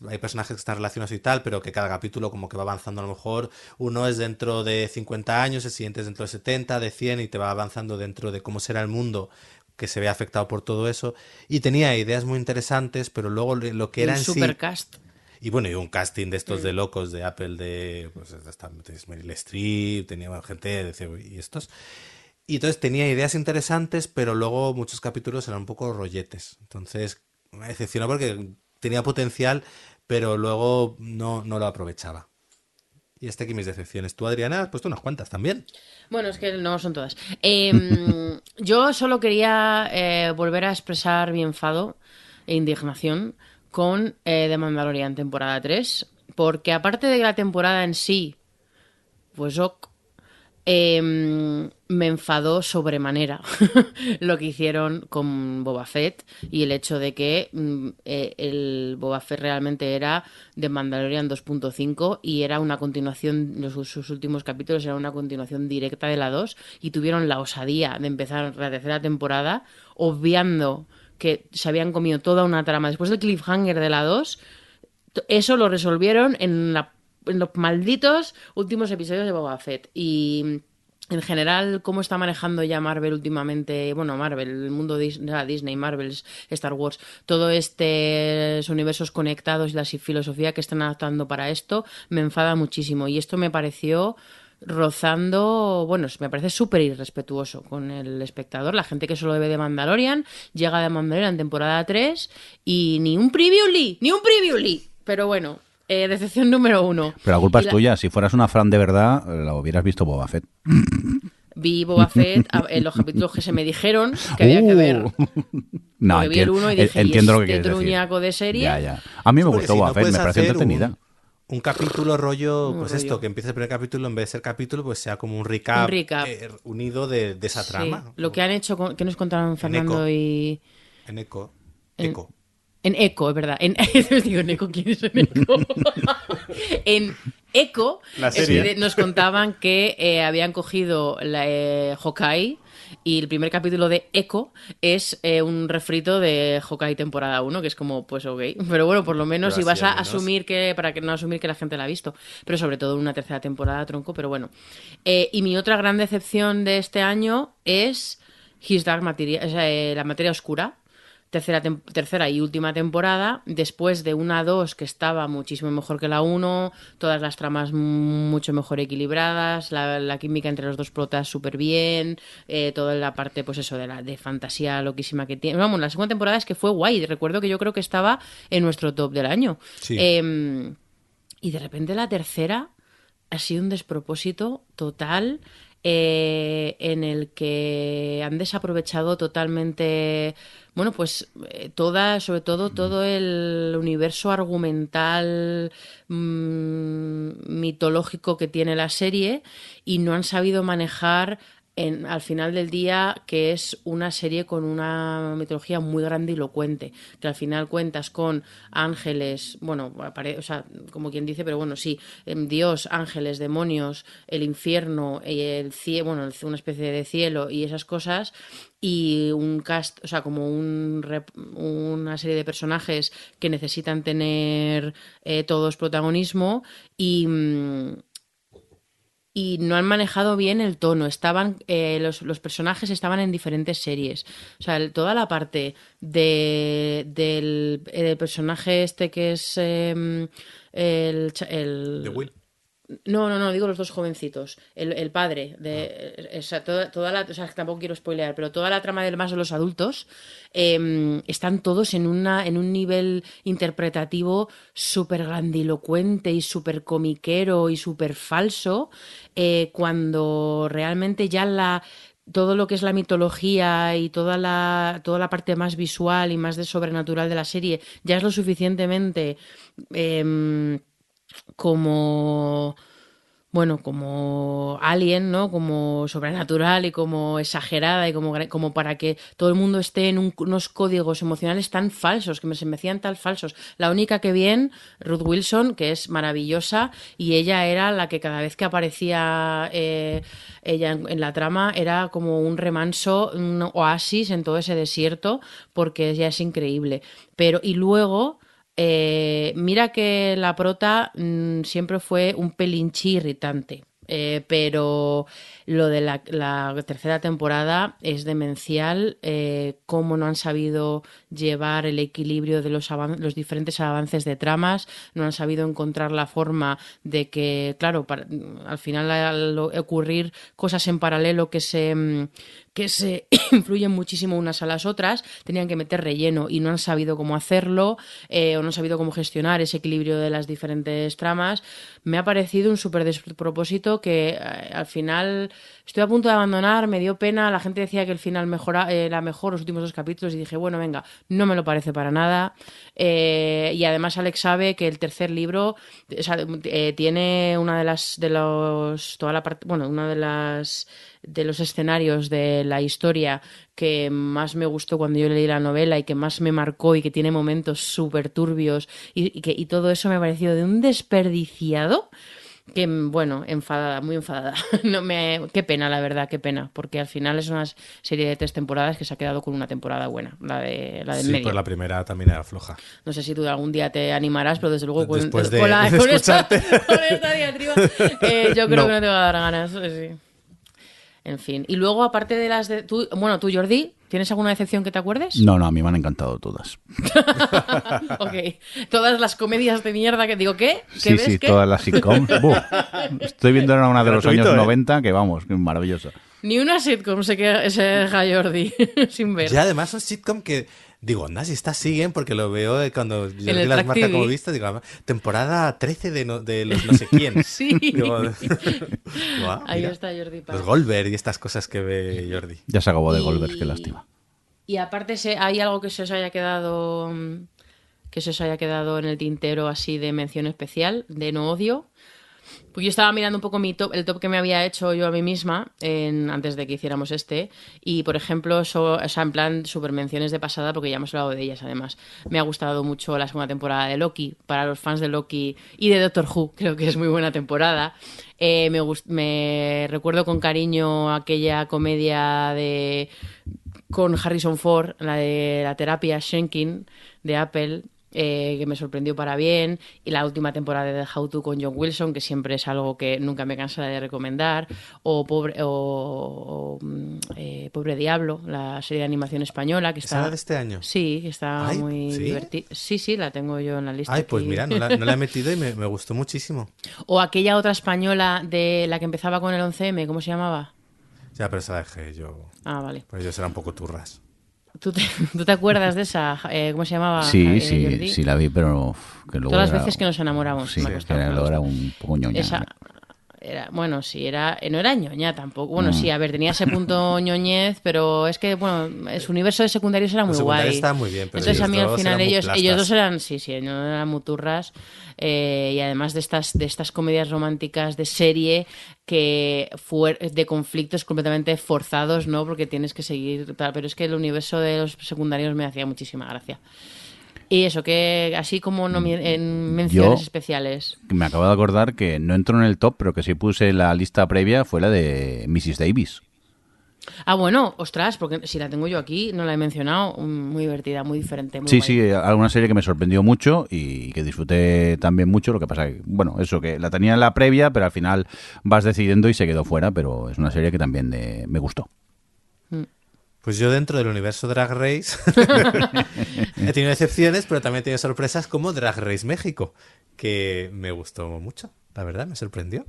hay personajes que están relacionados y tal, pero que cada capítulo como que va avanzando a lo mejor, uno es dentro de 50 años, el siguiente es dentro de 70, de 100 y te va avanzando dentro de cómo será el mundo que se ve afectado por todo eso y tenía ideas muy interesantes, pero luego lo que era Un en sí supercast. y bueno, y un casting de estos de locos de Apple, de pues hasta Meryl Streep, tenía gente de y estos. Y entonces tenía ideas interesantes, pero luego muchos capítulos eran un poco rolletes. Entonces me decepcionó porque tenía potencial, pero luego no, no lo aprovechaba. Y hasta aquí mis decepciones. Tú, Adriana, has puesto unas cuantas también. Bueno, es que no son todas. Eh, yo solo quería eh, volver a expresar mi enfado e indignación con eh, The Mandalorian temporada 3, porque aparte de que la temporada en sí, pues ok, eh, me enfadó sobremanera lo que hicieron con Boba Fett y el hecho de que mm, eh, el Boba Fett realmente era de Mandalorian 2.5 y era una continuación, los, sus últimos capítulos eran una continuación directa de la 2 y tuvieron la osadía de empezar la tercera temporada obviando que se habían comido toda una trama. Después del cliffhanger de la 2 t- eso lo resolvieron en, la- en los malditos últimos episodios de Boba Fett. Y en general, cómo está manejando ya Marvel últimamente, bueno, Marvel, el mundo de Disney, Marvel, Star Wars, todo estos universos conectados y la filosofía que están adaptando para esto, me enfada muchísimo. Y esto me pareció rozando, bueno, me parece súper irrespetuoso con el espectador. La gente que solo debe de Mandalorian llega de Mandalorian temporada 3 y ni un previously, ni un previously. Pero bueno, eh, decepción número uno. Pero la culpa Y es la- tuya. Si fueras una fan de verdad, la hubieras visto Boba Fett. Vi Boba Fett en los capítulos que se me dijeron que había que Uh. ver. No, Porque vi el uno y en- dije, ¿y entiendo lo que este decir. truñaco de serie? Ya, ya. A mí me gustó si Boba no Fett, me pareció entretenida. Un, un capítulo rollo, pues rollo. esto, que empieza el primer capítulo, en vez de ser capítulo, pues sea como un recap, Un recap. eh, unido de, de esa Sí, trama. Lo que han hecho, con, que nos contaron Fernando Eco. y... En Eco. En- Eco. En Eco, es verdad. En, digo, en Eco, ¿quién es en Eco? en Eco es que nos contaban que eh, habían cogido la, eh, Hawkeye y el primer capítulo de Echo es eh, un refrito de Hawkeye temporada 1, que es como, pues ok. Pero bueno, por lo menos si vas a menos. asumir que, para que no asumir que la gente la ha visto, pero sobre todo una tercera temporada, tronco, pero bueno. Eh, y mi otra gran decepción de este año es His Dark Material, o sea, eh, la materia oscura. Tercera, tercera y última temporada, después de una 2 que estaba muchísimo mejor que la 1, todas las tramas mucho mejor equilibradas, la, la química entre los dos protas súper bien, eh, toda la parte, pues eso, de la de fantasía loquísima que tiene. Vamos, la segunda temporada es que fue guay, recuerdo que yo creo que estaba en nuestro top del año. Sí. Em, Y de repente la tercera ha sido un despropósito total eh, en el que han desaprovechado totalmente, bueno, pues eh, toda, sobre todo todo el universo argumental mm, mitológico que tiene la serie y no han sabido manejar en, al final del día que es una serie con una mitología muy grandilocuente, que al final cuentas con ángeles, bueno, o sea, como quien dice, pero bueno, sí, em, Dios, ángeles, demonios, el infierno, el cielo, bueno, una especie de cielo y esas cosas, y un cast, o sea, como un una serie de personajes que necesitan tener eh, todos protagonismo y... y no han manejado bien el tono. Estaban eh, los, los personajes estaban en diferentes series. O sea, el- toda la parte de, del, eh, del personaje este que es em, el, el Will. No, no, no, digo los dos jovencitos. El, el padre, de, eh, o sea, toda, toda la, o sea, tampoco quiero spoilear, pero toda la trama del más de los adultos eh, están todos en, una, en un nivel interpretativo súper grandilocuente y súper comiquero y súper falso, eh, cuando realmente ya la todo lo que es la mitología y toda la, toda la parte más visual y más de sobrenatural de la serie ya es lo suficientemente em, como bueno, como alien, ¿no? Como sobrenatural y como exagerada y como, como para que todo el mundo esté en un- unos códigos emocionales tan falsos, que me, se me hacían tan falsos. La única que bien, Ruth Wilson, que es maravillosa, y ella era la que cada vez que aparecía eh, ella en, en la trama era como un remanso, un oasis en todo ese desierto, porque ella es increíble. Pero, y luego... Eh, mira que la prota mm, siempre fue un pelinchi irritante. eh, pero lo de la, la tercera temporada es demencial. eh, cómo no han sabido llevar el equilibrio de los, diferentes avances de tramas, no han sabido encontrar la forma de que, claro, al final al ocurrir cosas en paralelo que se, mm, que se influyen muchísimo unas a las otras, tenían que meter relleno y no han sabido cómo hacerlo eh, o no han sabido cómo gestionar ese equilibrio de las diferentes tramas. Me ha parecido un súper despropósito que eh, al final estoy a punto de abandonar, me dio pena, la gente decía que el final mejora, eh, era mejor los últimos dos capítulos y dije, bueno, venga, no me lo parece para nada. Eh, y además Alex sabe que el tercer libro eh, tiene una de las de los toda la parte, bueno, una de las de los escenarios de la historia que más me gustó cuando yo leí la novela y que más me marcó y que tiene momentos súper turbios y, y que y todo eso me ha parecido de un desperdiciado que bueno, enfadada, muy enfadada. No me, qué pena, la verdad, qué pena, porque al final es una serie de tres temporadas que se ha quedado con una temporada buena, la de la del Sí, medio. pues la primera también era floja. No sé si tú algún día te animarás, pero desde luego con, Después de- con la- de con esta, escucharte. con esta diatriba, eh, yo creo No. que no te va a dar ganas. sí. En fin. Y luego, aparte de las de. Tú, bueno, tú, Jordi, ¿tienes alguna decepción que te acuerdes? No, no, a mí me han encantado todas. ok. Todas las comedias de mierda que digo, ¿qué? ¿Qué Sí, ves? sí, ¿Qué? todas las sitcoms. Estoy viendo ahora una de los años ¿eh? 90 que vamos, que maravillosa. Ni una sitcom se, queda, se deja Jordi sin ver. Y además son sitcom que digo, anda, si estas siguen, porque lo veo de cuando yo el las Track marca TV. como vistas, digo, "Ah, temporada 13 de, no- de los no sé quién. Sí. Digo, Ahí mira. está Jordi Paz. Los Goldberg y estas cosas que ve Jordi. Ya se acabó de Y- Goldberg, qué lástima. Y aparte, se- ¿hay algo que se os haya quedado que se os haya quedado en el tintero así de mención especial, de no odio? Pues yo estaba mirando un poco mi top, el top que me había hecho yo a mí misma en, antes de que hiciéramos este. Y, por ejemplo, o sea, en plan super menciones de pasada, porque ya hemos hablado de ellas además. Me ha gustado mucho la segunda temporada de Loki. Para los fans de Loki y de Doctor Who, creo que es muy buena temporada. Eh, me, recuerdo con cariño aquella comedia de con Harrison Ford, la de la terapia Shenkin de Apple, eh, que me sorprendió para bien, y la última temporada de How To con John Wilson, que siempre es algo que nunca me cansa de recomendar, o Pobre, o, o, mm, eh, Pobre Diablo, la serie de animación española, que ¿Esa está... de este año? Sí, que está Ay, muy ¿sí? divertida. Sí, sí, la tengo yo en la lista. Ay, pues mira, no la, no la he metido y me, me gustó muchísimo. O aquella otra española de la que empezaba con el 11M, ¿cómo se llamaba? Ya, pero esa la dejé yo. Ah, vale. Pues yo será un poco turras. ¿Tú te, tú te acuerdas de esa? Eh, ¿Cómo se llamaba? Sí, eh, sí, Jordi? sí la vi, pero que luego Todas las veces que nos enamoramos. Sí, me que era un poco ñoña. Esa era, bueno, sí, era, no era ñoña tampoco. Mm. Bueno, sí, a ver, tenía ese punto ñoñez, pero es que, bueno, su universo de secundarios era muy guay. estaban muy bien, pero Entonces a mí al final ellos, ellos dos eran, sí, sí, no eran muturras. eh, y además de estas, de estas comedias románticas de serie que fuer- de conflictos completamente forzados, ¿no? Porque tienes que seguir, tal, pero es que el universo de los secundarios me hacía muchísima gracia. Y eso, que así como no en menciones Yo- especiales. Me acabo de acordar que no entró en el top, pero que sí puse la lista previa, fue la de Mrs. Davis. Ah, bueno, ostras, porque si la tengo yo aquí, no la he mencionado, mm, muy divertida, muy diferente. Muy Sí, guay. sí, alguna serie que me sorprendió mucho y que disfruté también mucho. Lo que pasa que, bueno, eso que la tenía en la previa, pero al final vas decidiendo y se quedó fuera, pero es una serie que también eh, me gustó. Pues yo dentro del universo Drag Race he tenido excepciones, pero también he tenido sorpresas como Drag Race México, que me gustó mucho, la verdad, me sorprendió.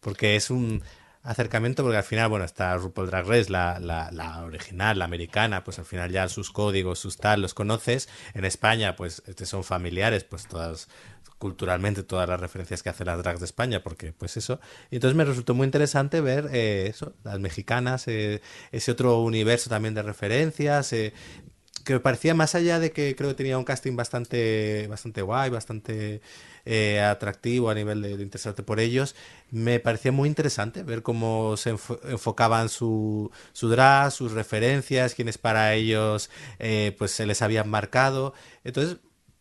Porque es un acercamiento, porque al final, bueno, está RuPaul Drag Race, la, la, la original, la americana, pues al final ya sus códigos, sus tal, los conoces. En España, pues este son familiares, pues todas culturalmente todas las referencias que hacen las drags de España, porque pues eso. Y entonces me resultó muy interesante ver eh, eso, las mexicanas, eh, ese otro universo también de referencias, eh, que me parecía más allá de que creo que tenía un casting bastante, bastante guay, bastante eh, atractivo a nivel de, interesarte por ellos, me parecía muy interesante ver cómo se enfo- enfocaban su, su drag, sus referencias, quienes para ellos eh, pues se les habían marcado. Entonces,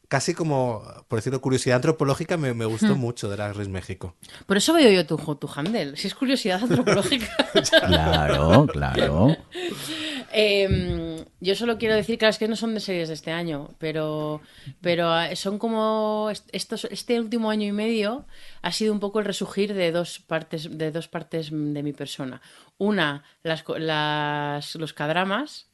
casi como, por decirlo, curiosidad antropológica, me, me gustó mucho Drag Race México. Por eso veo yo tu, tu handle, si es curiosidad antropológica. Claro, claro. Eh, yo solo quiero decir, claro, es que no son de series de este año, pero, pero eh, son como est- estos, este último año y medio ha sido un poco el resurgir de dos partes, de dos partes de mi persona. Una, las, co- las, los cadramas,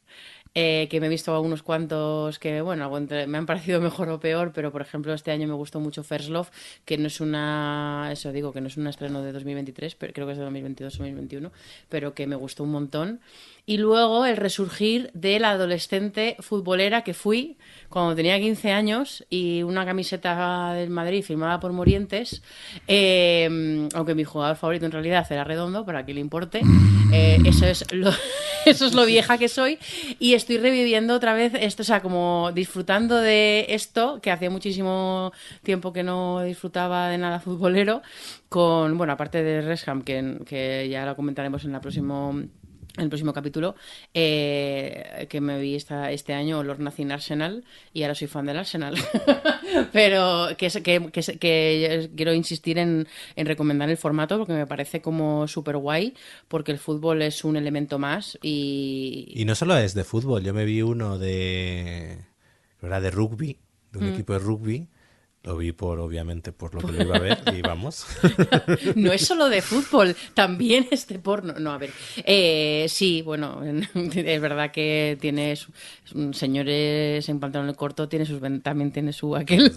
eh, que me he visto algunos cuantos que, bueno, me han parecido mejor o peor, pero por ejemplo este año me gustó mucho First Love, que no es una, eso digo, que no es un estreno de 2023, pero creo que es de 2022-2021, pero que me gustó un montón. Y luego el resurgir de la adolescente futbolera que fui cuando tenía 15 años y una camiseta del Madrid firmada por Morientes, eh, aunque mi jugador favorito en realidad era Redondo, para que le importe. Eh, eso, es lo, eso es lo vieja que soy. Y estoy reviviendo otra vez esto, o sea, como disfrutando de esto, que hacía muchísimo tiempo que no disfrutaba de nada futbolero, con, bueno, aparte de Resham, que, que ya lo comentaremos en la próximo en el próximo capítulo, eh, que me vi esta, este año Lord Nothing Arsenal y ahora soy fan del Arsenal. Pero que, que, que, que quiero insistir en, en recomendar el formato porque me parece como súper guay, porque el fútbol es un elemento más y... Y no solo es de fútbol, yo me vi uno de. Era de rugby, de un equipo de rugby. Lo vi por, obviamente, por lo que lo iba a ver, y vamos. No es solo de fútbol, también es de porno. No, a ver. Eh, sí, bueno, es verdad que tienes señores en pantalón corto, tiene sus también tiene su aquel.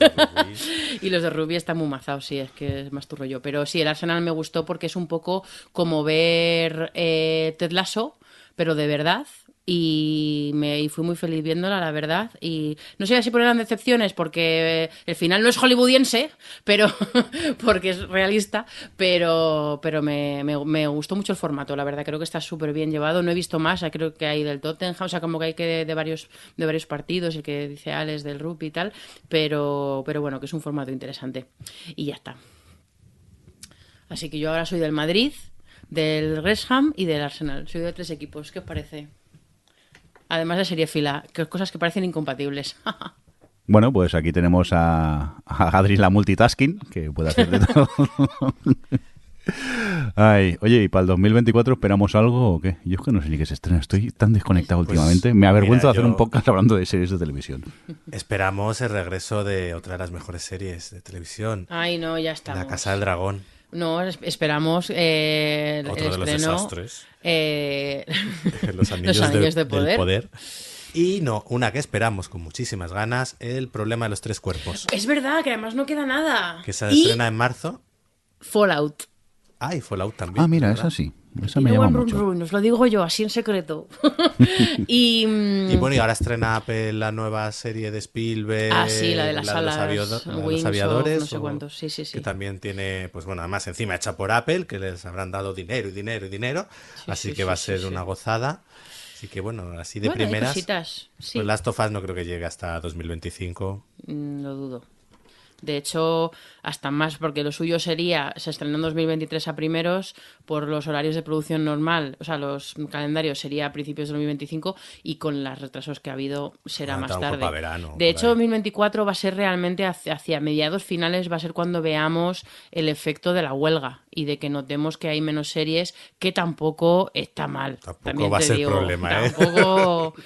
y los de rugby están muy mazados, sí, es que es más tu rollo. Pero sí, el Arsenal me gustó porque es un poco como ver eh, Ted Lasso, pero de verdad. Y, me, fui muy feliz viéndola, la verdad. Y no sé si ponerán decepciones porque el final no es hollywoodiense, pero porque es realista, pero, pero me, me- gustó mucho el formato, la verdad. Creo que está súper bien llevado. No he visto más, eh, creo que hay del Tottenham, o sea, como que hay que de, varios, de varios partidos, el que dice Alex del rugby y tal, pero, pero bueno, que es un formato interesante. Y ya está. Así que yo ahora soy del Madrid, del Gresham y del Arsenal. Soy de tres equipos. ¿Qué os parece? Además de serie fila, que cosas que parecen incompatibles. Bueno, pues aquí tenemos a, a Adri la multitasking, que puede hacer de todo. Ay, oye, ¿y para el 2024 esperamos algo o qué? Yo es que no sé ni qué se estrena, estoy tan desconectado Pues, últimamente. Me avergüenzo mira, de hacer yo- un podcast hablando de series de televisión. Esperamos el regreso de otra de las mejores series de televisión, Ay, no, ya estamos. La Casa del Dragón. No, es- esperamos eh, Otro el de los estreno. desastres. eh, Los anillos, Los anillos de, de poder. del poder. Y no, una que esperamos con muchísimas ganas, el problema de los tres cuerpos. es verdad que además no queda nada. Que se y estrena en marzo. Fallout. Ah, y Fallout también. Ah, mira, ¿verdad? esa sí. Eso me llama buen mucho. run os lo digo yo, así en secreto. y, mm, Y bueno, y ahora estrena Apple la nueva serie de Spielberg. Ah, sí, la de las los alas, la de los Wings of aviadores. no sé cuántos, sí, sí, sí. Que también tiene, pues bueno, además encima hecha por Apple, que les habrán dado dinero y dinero y dinero. Sí, así sí, que sí, va a ser sí. una gozada. Así que bueno, así de bueno, primeras. Pues Last of Us no creo que llegue hasta 2025. mm, lo dudo. De hecho, hasta más, porque lo suyo sería, se estrenó en 2023 a primeros, por los horarios de producción normal, o sea, los calendarios sería a principios de 2025 y con los retrasos que ha habido será Ah, más tarde. verano, de hecho, ahí. 2024 va a ser realmente hacia, hacia mediados finales, va a ser cuando veamos el efecto de la huelga y de que notemos que hay menos series, que tampoco está mal. Tampoco También va a ser digo, problema, ¿eh? Tampoco...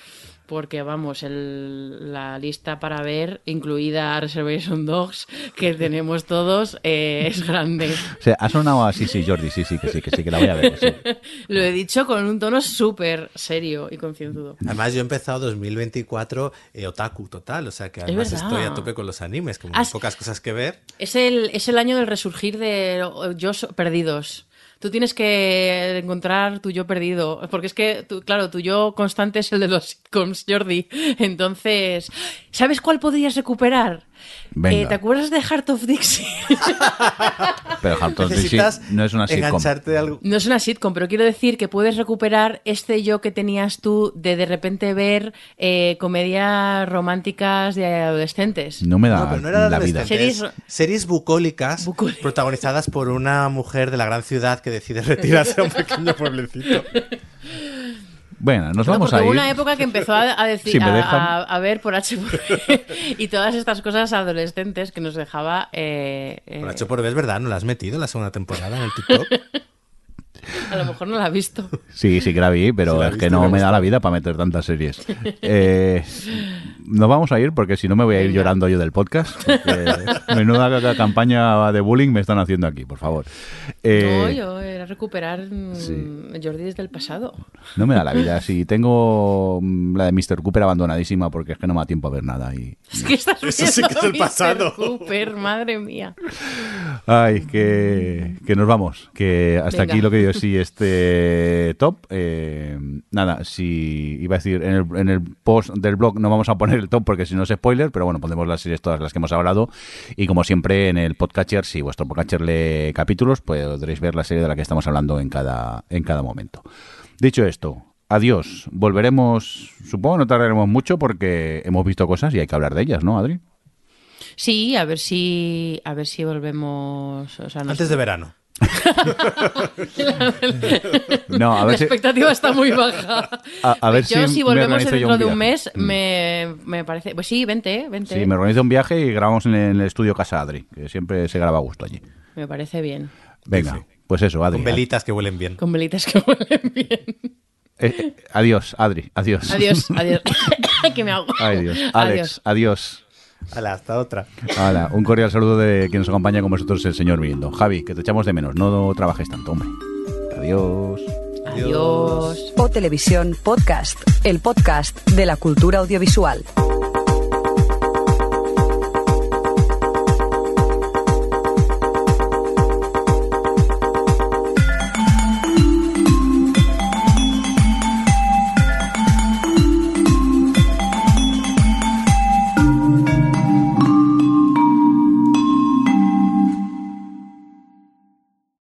Porque vamos, el- la lista para ver, incluida Reservation Dogs, que tenemos todos, eh, es grande. O sea, ha sonado así, sí, Jordi, sí, sí, que sí, que sí, que la voy a ver. sí. Lo he dicho con un tono súper serio y concienzudo. Además, yo he empezado 2024 eh, otaku total, o sea que además estoy a tope con los animes, como Has- pocas cosas que ver. Es el, es el año del resurgir de yo perdidos. Tú tienes que encontrar tu yo perdido, porque es que, claro, tu yo constante es el de los sitcoms, Jordi. Entonces, ¿sabes cuál podrías recuperar? Venga. Eh, ¿Te acuerdas de Heart of Dixie? Pero Hampton Dixie Necesitas no es una sitcom. engancharte de algo. No es una sitcom, pero quiero decir que puedes recuperar este yo que tenías tú de de repente ver eh, comedias románticas de adolescentes. No me da No, pero no era la vida. Series- Series bucólicas Bucólicas. protagonizadas por una mujer de la gran ciudad que decide retirarse a un pequeño pueblecito. Bueno, nos No, vamos a hubo ir. una época que empezó a, a decir Si a- ver por H por y todas estas cosas adolescentes que nos dejaba eh, eh, Por H por B es verdad, ¿no la has metido en la segunda temporada en el TikTok? a lo mejor no la ha visto Sí, sí que la vi, pero Sí la es que no me da la vida para meter tantas series. Eh, nos vamos a ir porque si no me voy a ir Venga. llorando yo del podcast. menuda ca- campaña de bullying me están haciendo aquí, por favor. Eh, no yo era recuperar mm, sí. Jordi desde el pasado No me da la vida. Si tengo mm, la de Mr. Cooper abandonadísima porque es que no me da tiempo a ver nada. Y... es que estás Eso sí que es el viendo Mr. pasado. Cooper madre mía Ay, que, que nos vamos. Que hasta Venga. aquí lo que yo sí este top. Eh, nada, si iba a decir en el, en el post del blog no vamos a poner el top porque si no es spoiler, pero bueno, pondremos las series todas las que hemos hablado. Y como siempre en el podcatcher, si vuestro podcatcher lee capítulos, podréis ver la serie de la que estamos hablando en cada, en cada momento. Dicho esto, adiós. Volveremos, supongo no tardaremos mucho porque hemos visto cosas y hay que hablar de ellas, ¿no, Adri? sí a ver si a ver si volvemos o sea, no Antes sé. de verano. No, a la si... expectativa está muy baja. A- a ver yo, si volvemos dentro un de un mes, Mm. me, me parece. Pues sí, vente, vente. Sí, me organizo un viaje y grabamos en el estudio Casa Adri, que siempre se graba a gusto allí. Me parece bien. Venga, Sí. pues eso, Adri. Con velitas que huelen bien. Con velitas que huelen bien. Eh, eh, adiós, Adri, adiós. Adiós, adiós. que me hago. Ay, Dios. Alex, adiós. Hala, hasta otra. Hala, un cordial saludo de quien nos acompaña con vosotros, el señor Mirindo. Javi, que te echamos de menos, no trabajes tanto, hombre. Adiós. Adiós. O Televisión Podcast, el podcast de la cultura audiovisual.